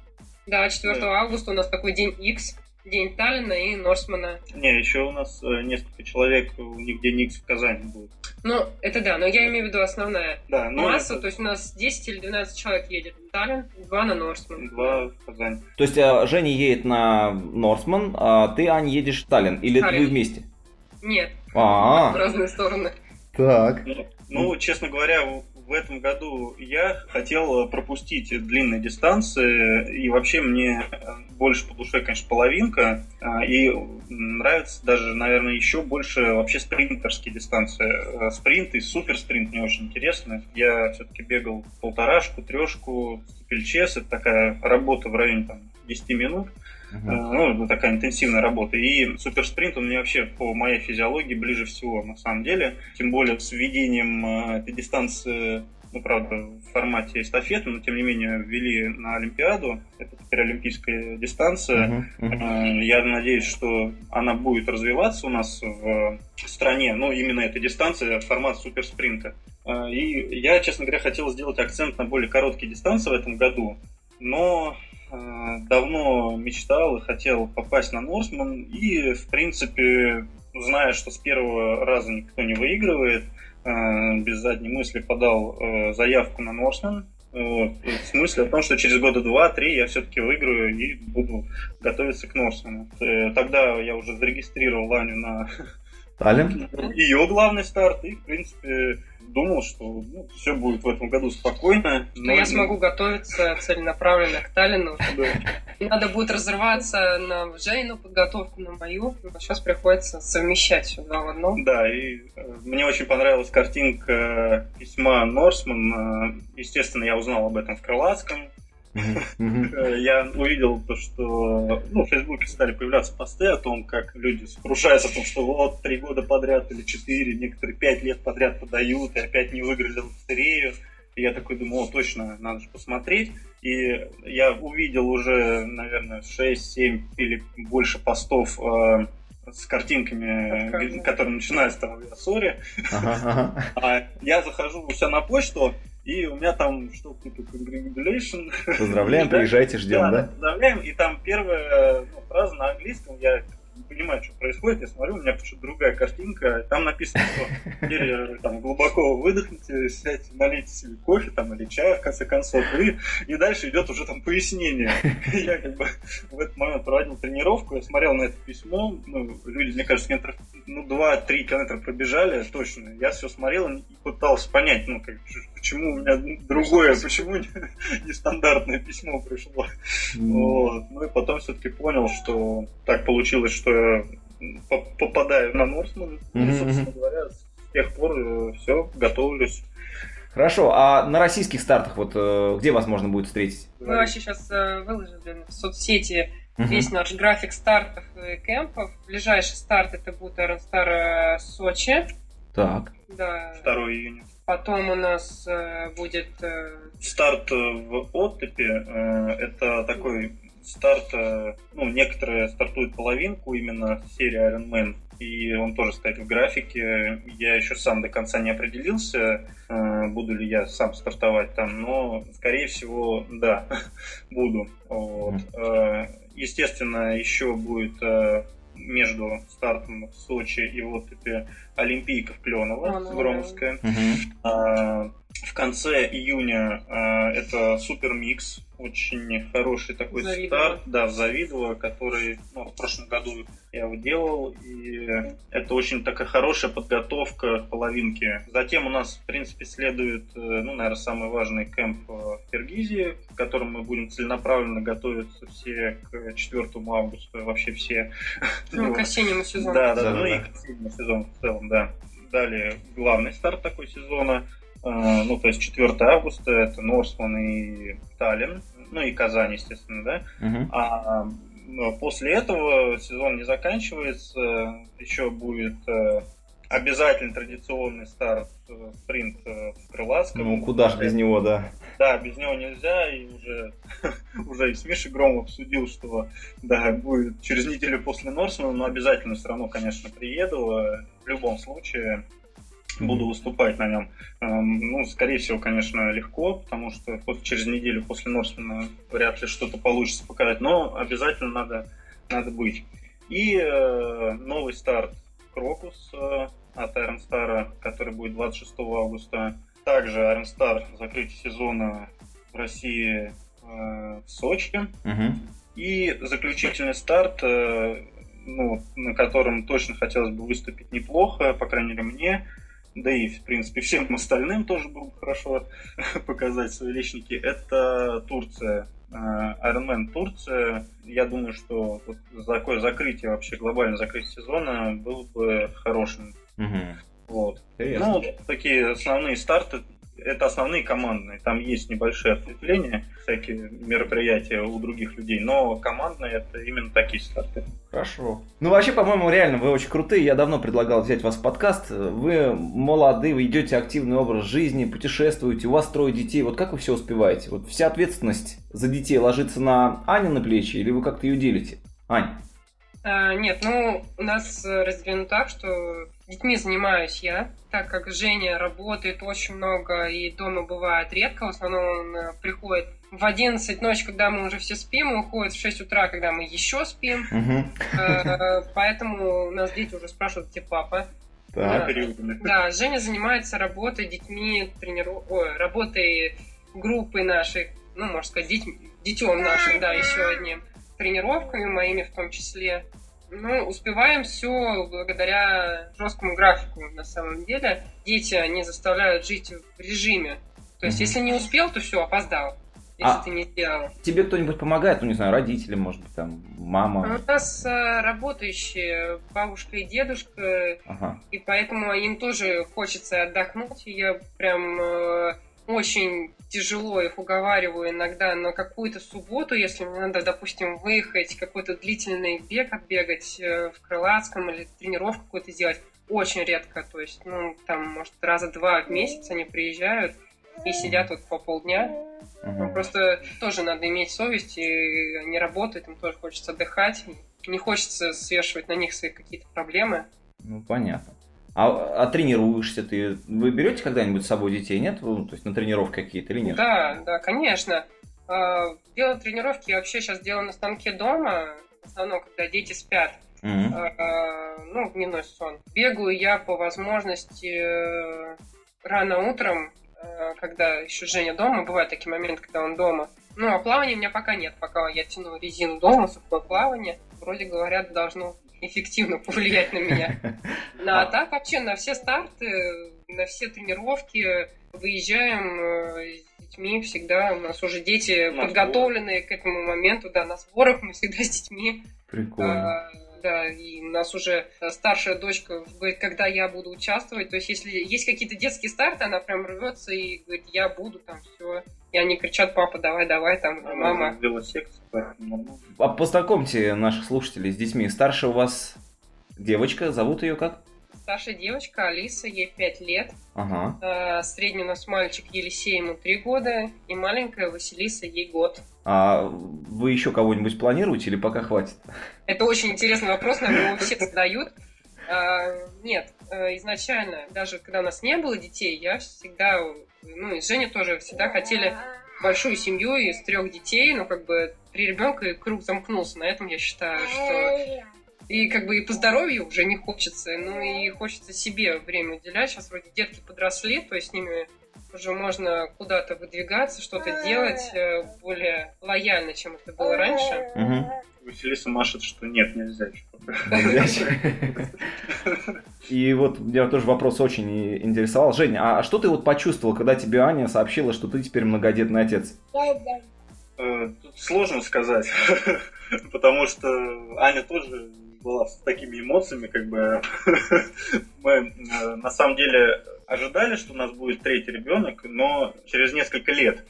Да, 4 да. августа у нас такой день X. День Таллина и Норсмана. Не, еще у нас э, несколько человек, у них день X в Казани будет. Ну, это да, но я имею в виду основная да, ну, масса, это... то есть у нас 10 или 12 человек едет в Таллин, два на Норсман. Два в Казань. То есть э, Женя едет на Норсман, а ты, Аня, едешь в Таллин, или Таллин. вы вместе? Нет, А-а-а. в разные стороны. Так. Ну, ну, честно говоря, в этом году я хотел пропустить длинные дистанции, и вообще мне больше по душе, конечно, половинка, а, и нравится даже, наверное, еще больше вообще спринтерские дистанции. Э, спринт и суперспринт мне очень интересны. Я все-таки бегал полторашку, трешку, степельчес, это такая работа в районе там, 10 минут. Uh-huh. Ну, такая интенсивная работа. И суперспринт, он мне вообще по моей физиологии ближе всего, на самом деле. Тем более с введением э, этой дистанции ну, правда, в формате эстафеты, но тем не менее ввели на Олимпиаду. Это теперь олимпийская дистанция. Uh-huh, uh-huh. Я надеюсь, что она будет развиваться у нас в стране. Ну, именно эта дистанция, формат суперспринта. И я, честно говоря, хотел сделать акцент на более короткие дистанции в этом году. Но давно мечтал и хотел попасть на Норсман, и, в принципе, зная, что с первого раза никто не выигрывает, э, без задней мысли подал э, заявку на Норсман. Вот. В смысле о том, что через года два-три я все-таки выиграю и буду готовиться к Норсману. Тогда я уже зарегистрировал Аню на Таллин? Ее главный старт, и, в принципе, думал, что ну, все будет в этом году спокойно. Что но... я смогу готовиться целенаправленно к Таллину. Надо будет разрываться на Женину подготовку, на мою. Но сейчас приходится совмещать все два в одном. Да, и э, мне очень понравилась картинка письма Норсман. Естественно, я узнал об этом в Крылатском. Я увидел то, что ну, в Фейсбуке стали появляться посты о том, как люди сокрушаются о том, что вот три года подряд или четыре, некоторые пять лет подряд подают и опять не выиграли лотерею. И я такой думал, о, точно, надо же посмотреть. И я увидел уже, наверное, 6-7 или больше постов э, с картинками, которые начинаются там в Ссоре. А я захожу у себя на почту, и у меня там что-то типа congratulations. Поздравляем, приезжайте, ждем, да? Поздравляем, и там первая ну, фраза на английском, я не понимаю, что происходит. Я смотрю, у меня почему-то другая картинка. Там написано, что теперь там, глубоко выдохните, сядьте, налейте себе кофе там, или чая, в конце концов. И, и дальше идет уже там пояснение. Я как бы в этот момент проводил тренировку, я смотрел на это письмо. Ну, люди, мне кажется, метров ну, 2-3 километра пробежали, точно. Я все смотрел и пытался понять, ну, как, почему у меня другое, почему нестандартное письмо пришло. Вот. Ну и потом все-таки понял, что так получилось, что я попадаю на Норсман. И, собственно говоря, с тех пор э, все, готовлюсь. Хорошо, а на российских стартах вот э, где вас можно будет встретить? Мы вообще сейчас э, выложили в соцсети весь наш график стартов и кемпов. Ближайший старт это будет Аэронстар Сочи. Так. Да. 2 июня. Потом у нас э, будет... Э... Старт в Оттопе. Э, это такой старт, э, ну, некоторые стартуют половинку, именно серии Iron Man, и он тоже стоит в графике. Я еще сам до конца не определился, э, буду ли я сам стартовать там, но, скорее всего, да, буду. Вот. Э, естественно, еще будет между стартом в Сочи и вот теперь Олимпийка в Кленово, ну, Громовская. Угу. В конце июня это Супер Микс очень хороший такой Завидово. старт, да, в Завидово, который ну, в прошлом году я его делал, и это очень такая хорошая подготовка к половинке. Затем у нас, в принципе, следует, э, ну, наверное, самый важный кемп в Киргизии, к которому мы будем целенаправленно готовиться все к 4 августа, вообще все. Ну, к осеннему сезону. Да, да, ну и к осеннему сезону в целом, да. Далее главный старт такой сезона – Э, ну, то есть 4 августа это Норсман и Таллин, ну и Казань, естественно, да. Угу. А после этого сезон не заканчивается, еще будет э, обязательно традиционный старт э, спринт в Крылатском. Ну, куда ж без него, да. Да, без него нельзя, и уже, уже и с Мишей Громом обсудил, что да, будет через неделю после Норсмана, но обязательно все равно, конечно, приеду в любом случае буду выступать на нем. Эм, ну, скорее всего, конечно, легко, потому что через неделю после Норсмана вряд ли что-то получится показать, но обязательно надо, надо быть. И э, новый старт Крокус э, от Iron Star, который будет 26 августа. Также Iron Star закрытие сезона в России э, в Сочи. Угу. И заключительный старт, э, ну, на котором точно хотелось бы выступить неплохо, по крайней мере мне, да и, в принципе, всем остальным тоже было бы хорошо показать свои личники, это Турция. Э, Ironman Турция. Я думаю, что вот такое закрытие, вообще глобальное закрытие сезона было бы хорошим. Угу. Вот. Ну, такие основные старты это основные командные. Там есть небольшие ответвления, всякие мероприятия у других людей, но командные это именно такие старты. Хорошо. Ну, вообще, по-моему, реально вы очень крутые. Я давно предлагал взять вас в подкаст. Вы молоды, вы идете активный образ жизни, путешествуете, у вас трое детей. Вот как вы все успеваете? Вот вся ответственность за детей ложится на Аню на плечи или вы как-то ее делите? Ань. А, нет, ну, у нас разделено так, что детьми занимаюсь я, так как Женя работает очень много и дома бывает редко, в основном он э, приходит в 11 ночи, когда мы уже все спим, и уходит в 6 утра, когда мы еще спим. Э, поэтому у нас дети уже спрашивают, где папа. Так. Да, Женя занимается работой, детьми, трениру... Ой, работой группы нашей, ну, можно сказать, деть... детем нашим, да, еще одним тренировками моими в том числе. Ну, успеваем все благодаря жесткому графику на самом деле. Дети, они заставляют жить в режиме. То есть, mm-hmm. если не успел, то все, опоздал. Если а ты не сделал. Тебе кто-нибудь помогает, ну не знаю, родители, может быть, там, мама? У нас а, работающие бабушка и дедушка, ага. и поэтому им тоже хочется отдохнуть. И я прям э, очень тяжело их уговариваю иногда на какую-то субботу, если мне надо, допустим, выехать, какой-то длительный бег отбегать э, в Крылатском или тренировку какую-то сделать. Очень редко, то есть, ну, там, может, раза два в месяц они приезжают и сидят вот по полдня. Ну, просто тоже надо иметь совесть, и они работают, им тоже хочется отдыхать, не хочется свешивать на них свои какие-то проблемы. Ну, понятно. А, а тренируешься ты? Вы берете когда-нибудь с собой детей, нет? Ну, то есть на тренировки какие-то или нет? Да, да, конечно. А, делаю тренировки я вообще сейчас делаю на станке дома, в основном, когда дети спят. Mm-hmm. Ну, дневной сон. Бегаю я по возможности э, рано утром, э, когда еще Женя дома. Бывают такие моменты, когда он дома. Ну, а плавания у меня пока нет. Пока я тяну резину дома, сухое плавание. Вроде говорят, должно эффективно повлиять на меня. Ну, а так вообще на все старты, на все тренировки выезжаем э, с детьми всегда. У нас уже дети подготовленные к этому моменту, да, на сборах мы всегда с детьми. Прикольно. Да, и у нас уже старшая дочка говорит, когда я буду участвовать. То есть, если есть какие-то детские старты, она прям рвется и говорит, я буду там все. И они кричат, папа, давай, давай, там, мама. А познакомьте наших слушателей с детьми. Старшая у вас девочка, зовут ее как? Старшая девочка Алиса, ей 5 лет. Ага. А, средний у нас мальчик Елисей, ему 3 года. И маленькая Василиса, ей год. А вы еще кого-нибудь планируете или пока хватит? Это очень интересный вопрос, нам его все задают. А, нет, э, изначально, даже когда у нас не было детей, я всегда, ну и Женя тоже всегда хотели большую семью из трех детей, но как бы три ребенка и круг замкнулся. На этом я считаю, что и как бы и по здоровью уже не хочется, ну и хочется себе время уделять. Сейчас вроде детки подросли, то есть с ними уже можно куда-то выдвигаться, что-то делать э, более лояльно, чем это было раньше. Угу. Василиса машет, что нет, нельзя. И вот меня тоже вопрос очень интересовал. Женя, а что ты вот почувствовал, когда тебе Аня сообщила, что ты теперь многодетный отец? Э, тут сложно сказать, потому что Аня тоже была с такими эмоциями, как бы мы э, на самом деле ожидали, что у нас будет третий ребенок, но через несколько лет.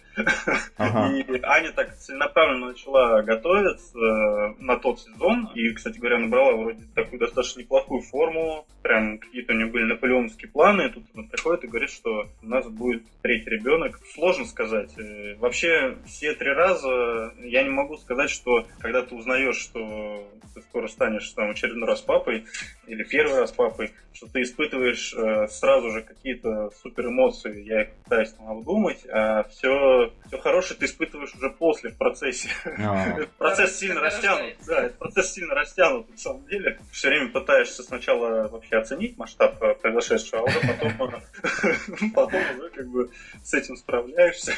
Ага. И Аня так целенаправленно начала готовиться э, на тот сезон. И, кстати говоря, набрала вроде такую достаточно неплохую форму. Прям какие-то у нее были наполеоновские планы. И тут она приходит и говорит, что у нас будет третий ребенок. Сложно сказать. Э, вообще, все три раза я не могу сказать, что когда ты узнаешь, что ты скоро станешь там очередной раз папой, или первый раз папой, что ты испытываешь э, сразу же какие-то супер эмоции. Я их пытаюсь там обдумать, а все, все хорошее ты испытываешь уже после, в процессе. А. Процесс сильно растянут. Да, процесс сильно растянут на самом деле. Все время пытаешься сначала вообще оценить масштаб э, произошедшего, а уже потом, э, потом уже как бы с этим справляешься.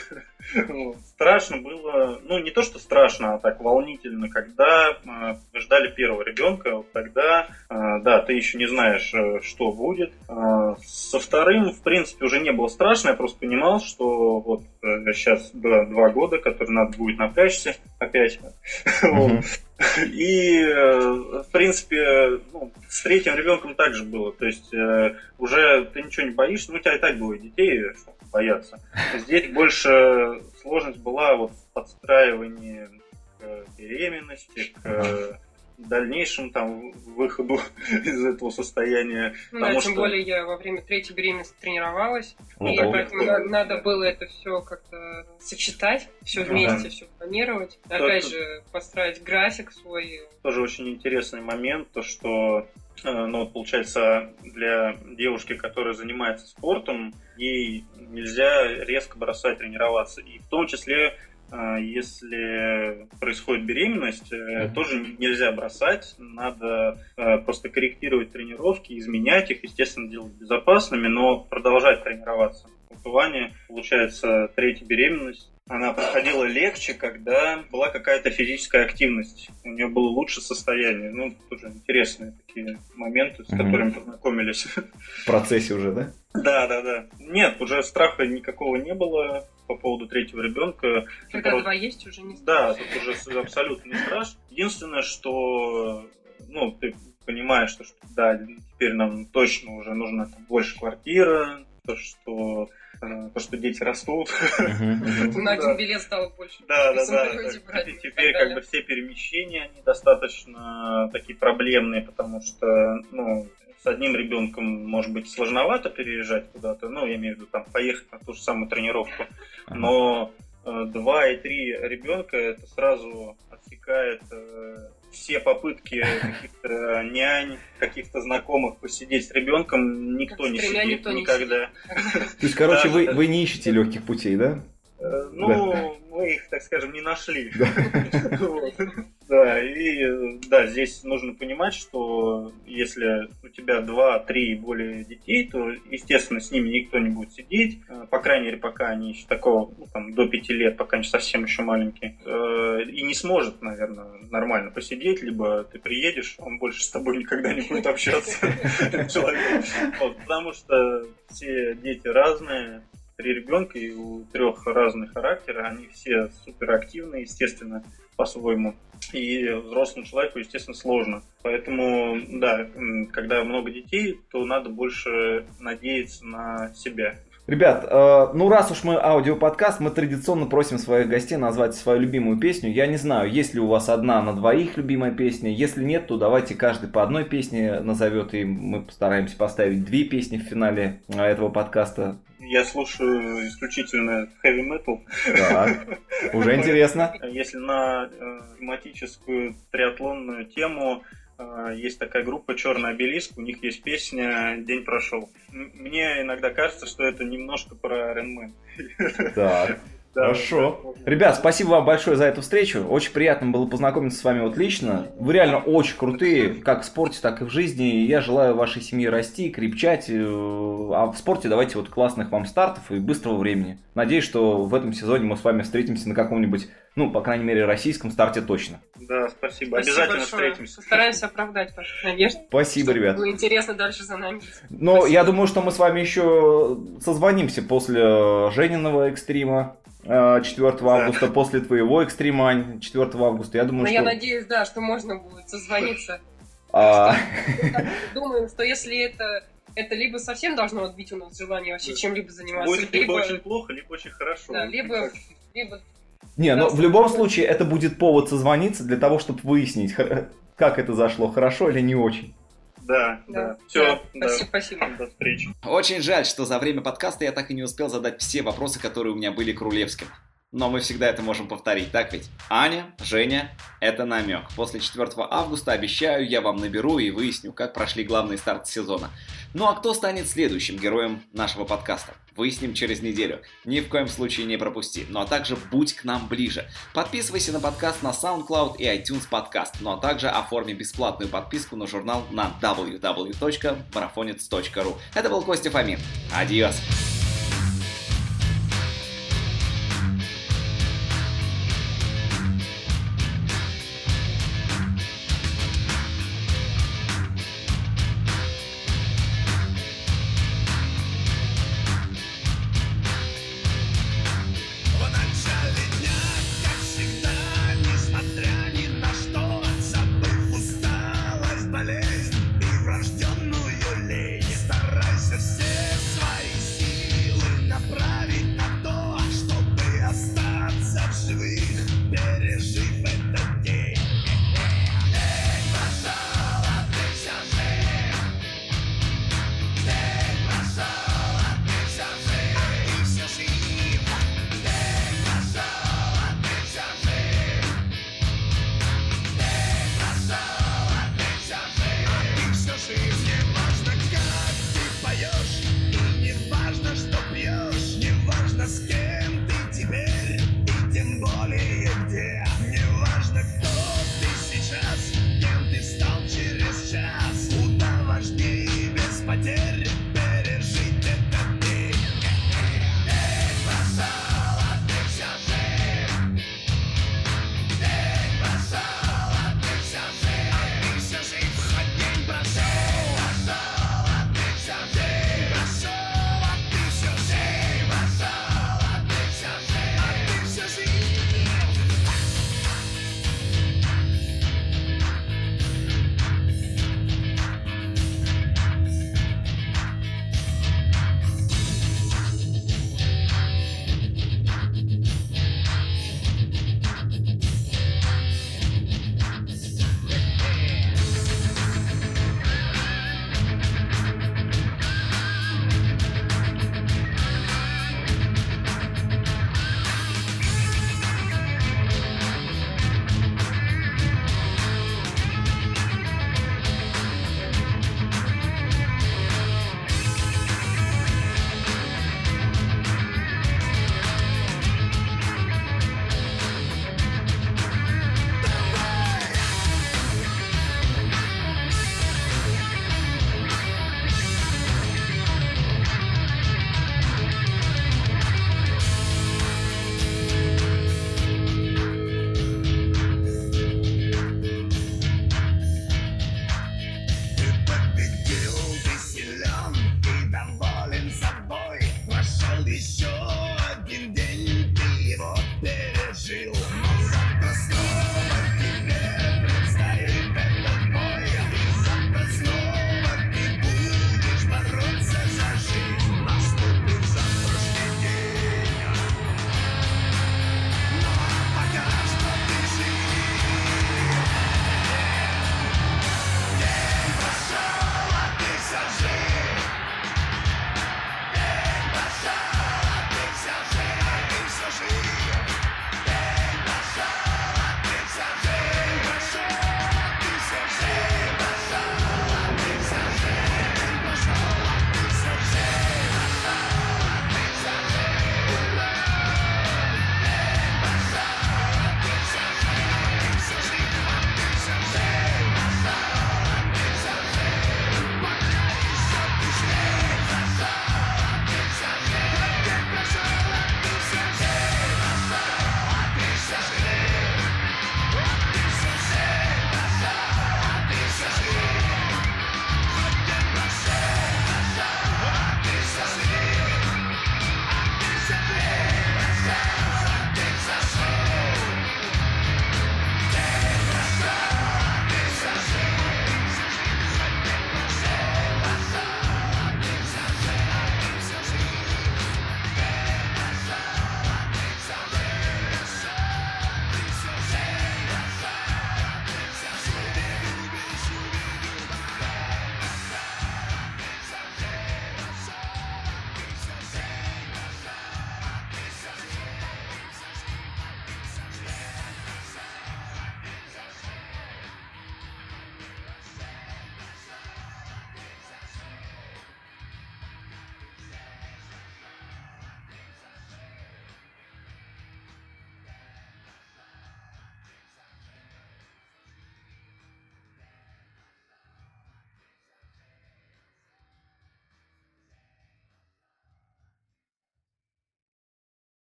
Страшно было, ну не то, что страшно, а так волнительно, когда мы ждали первого ребенка, вот тогда, да, ты еще не знаешь, что будет. Со вторым, в принципе, уже не было страшно, я просто понимал, что вот сейчас два, два года, которые надо будет напрячься опять. И, в принципе, ну, с третьим ребенком также было. То есть э, уже ты ничего не боишься, ну у тебя и так было детей, что бояться. Здесь больше сложность была вот в подстраивании к беременности, к дальнейшем там выходу из этого состояния. Ну, да, тем что... более я во время третьей беременности тренировалась, ну, и да, поэтому да. надо было это все как-то сочетать, все вместе, да. все планировать. То Опять это... же, построить график свой. Тоже очень интересный момент, то что ну, вот получается, для девушки, которая занимается спортом, ей нельзя резко бросать тренироваться. И в том числе а, если происходит беременность, mm-hmm. тоже нельзя бросать, надо э, просто корректировать тренировки, изменять их, естественно, делать безопасными, но продолжать тренироваться. Вани, получается, третья беременность, она проходила легче, когда была какая-то физическая активность. У нее было лучше состояние. Ну, тоже интересные такие моменты, с mm-hmm. которыми познакомились. В процессе уже, да? Да, да, да. Нет, уже страха никакого не было по поводу третьего ребенка. Когда два есть, уже не страшно. Да, тут уже абсолютно не страшно. Единственное, что ну, ты понимаешь, что, что да, теперь нам точно уже нужна там, больше квартира, то, что то, что дети растут. На один билет стало больше. Да, да, да. Теперь как бы все перемещения, они достаточно такие проблемные, потому что, ну, с одним ребенком, может быть, сложновато переезжать куда-то, ну, я имею в виду, там, поехать на ту же самую тренировку, но э, два и три ребенка это сразу отсекает э, все попытки каких-то нянь, каких-то знакомых посидеть с ребенком, никто не сидит никто никогда. То есть, короче, вы, вы не ищете легких путей, да? Э, ну, мы мы их, так скажем, не нашли. Да, и да, здесь нужно понимать, что если у тебя два, три и более детей, то, естественно, с ними никто не будет сидеть, э, по крайней мере, пока они еще такого, ну, там, до пяти лет, пока они совсем еще маленькие, э, и не сможет, наверное, нормально посидеть, либо ты приедешь, он больше с тобой никогда не будет общаться. Потому что все дети разные, три ребенка и у трех разных характера, они все суперактивные, естественно, по-своему. И взрослому человеку, естественно, сложно. Поэтому, да, когда много детей, то надо больше надеяться на себя. Ребят, э, ну раз уж мы аудиоподкаст, мы традиционно просим своих гостей назвать свою любимую песню. Я не знаю, есть ли у вас одна на двоих любимая песня. Если нет, то давайте каждый по одной песне назовет, и мы постараемся поставить две песни в финале э, этого подкаста. Я слушаю исключительно heavy metal. Так, уже интересно. Если на э, тематическую триатлонную тему, э, есть такая группа Черный обелиск, у них есть песня День прошел. Мне иногда кажется, что это немножко про Iron Так. Хорошо. Ребят, спасибо вам большое за эту встречу. Очень приятно было познакомиться с вами вот лично. Вы реально очень крутые, как в спорте, так и в жизни. Я желаю вашей семье расти, крепчать. Э, а в спорте давайте вот классных вам стартов и быстрого времени. Надеюсь, что в этом сезоне мы с вами встретимся на каком-нибудь, ну, по крайней мере, российском старте точно. Да, спасибо. спасибо Обязательно большое. встретимся. Постараемся оправдать ваши надежды. Спасибо, ребят. Было интересно дальше за нами. Но спасибо. я думаю, что мы с вами еще созвонимся после Жениного экстрима. 4 э, августа, да. после твоего экстрима 4 августа. Я думаю, Но что... я надеюсь, да, что можно будет созвониться. А... Думаю, что если это это либо совсем должно отбить у нас желание вообще чем-либо заниматься, будет либо, либо очень плохо, либо очень хорошо. Да, либо, либо не, но в любом случае это будет повод созвониться для того, чтобы выяснить, как это зашло, хорошо или не очень. Да, да. да. Все, да. Спасибо, спасибо. До встречи. Очень жаль, что за время подкаста я так и не успел задать все вопросы, которые у меня были к Рулевским. Но мы всегда это можем повторить, так ведь? Аня, Женя, это намек. После 4 августа, обещаю, я вам наберу и выясню, как прошли главные старты сезона. Ну а кто станет следующим героем нашего подкаста? Выясним через неделю. Ни в коем случае не пропусти. Ну а также будь к нам ближе. Подписывайся на подкаст на SoundCloud и iTunes подкаст. Ну а также оформи бесплатную подписку на журнал на www.marafonец.ru. Это был Костя Фомин. Адьос.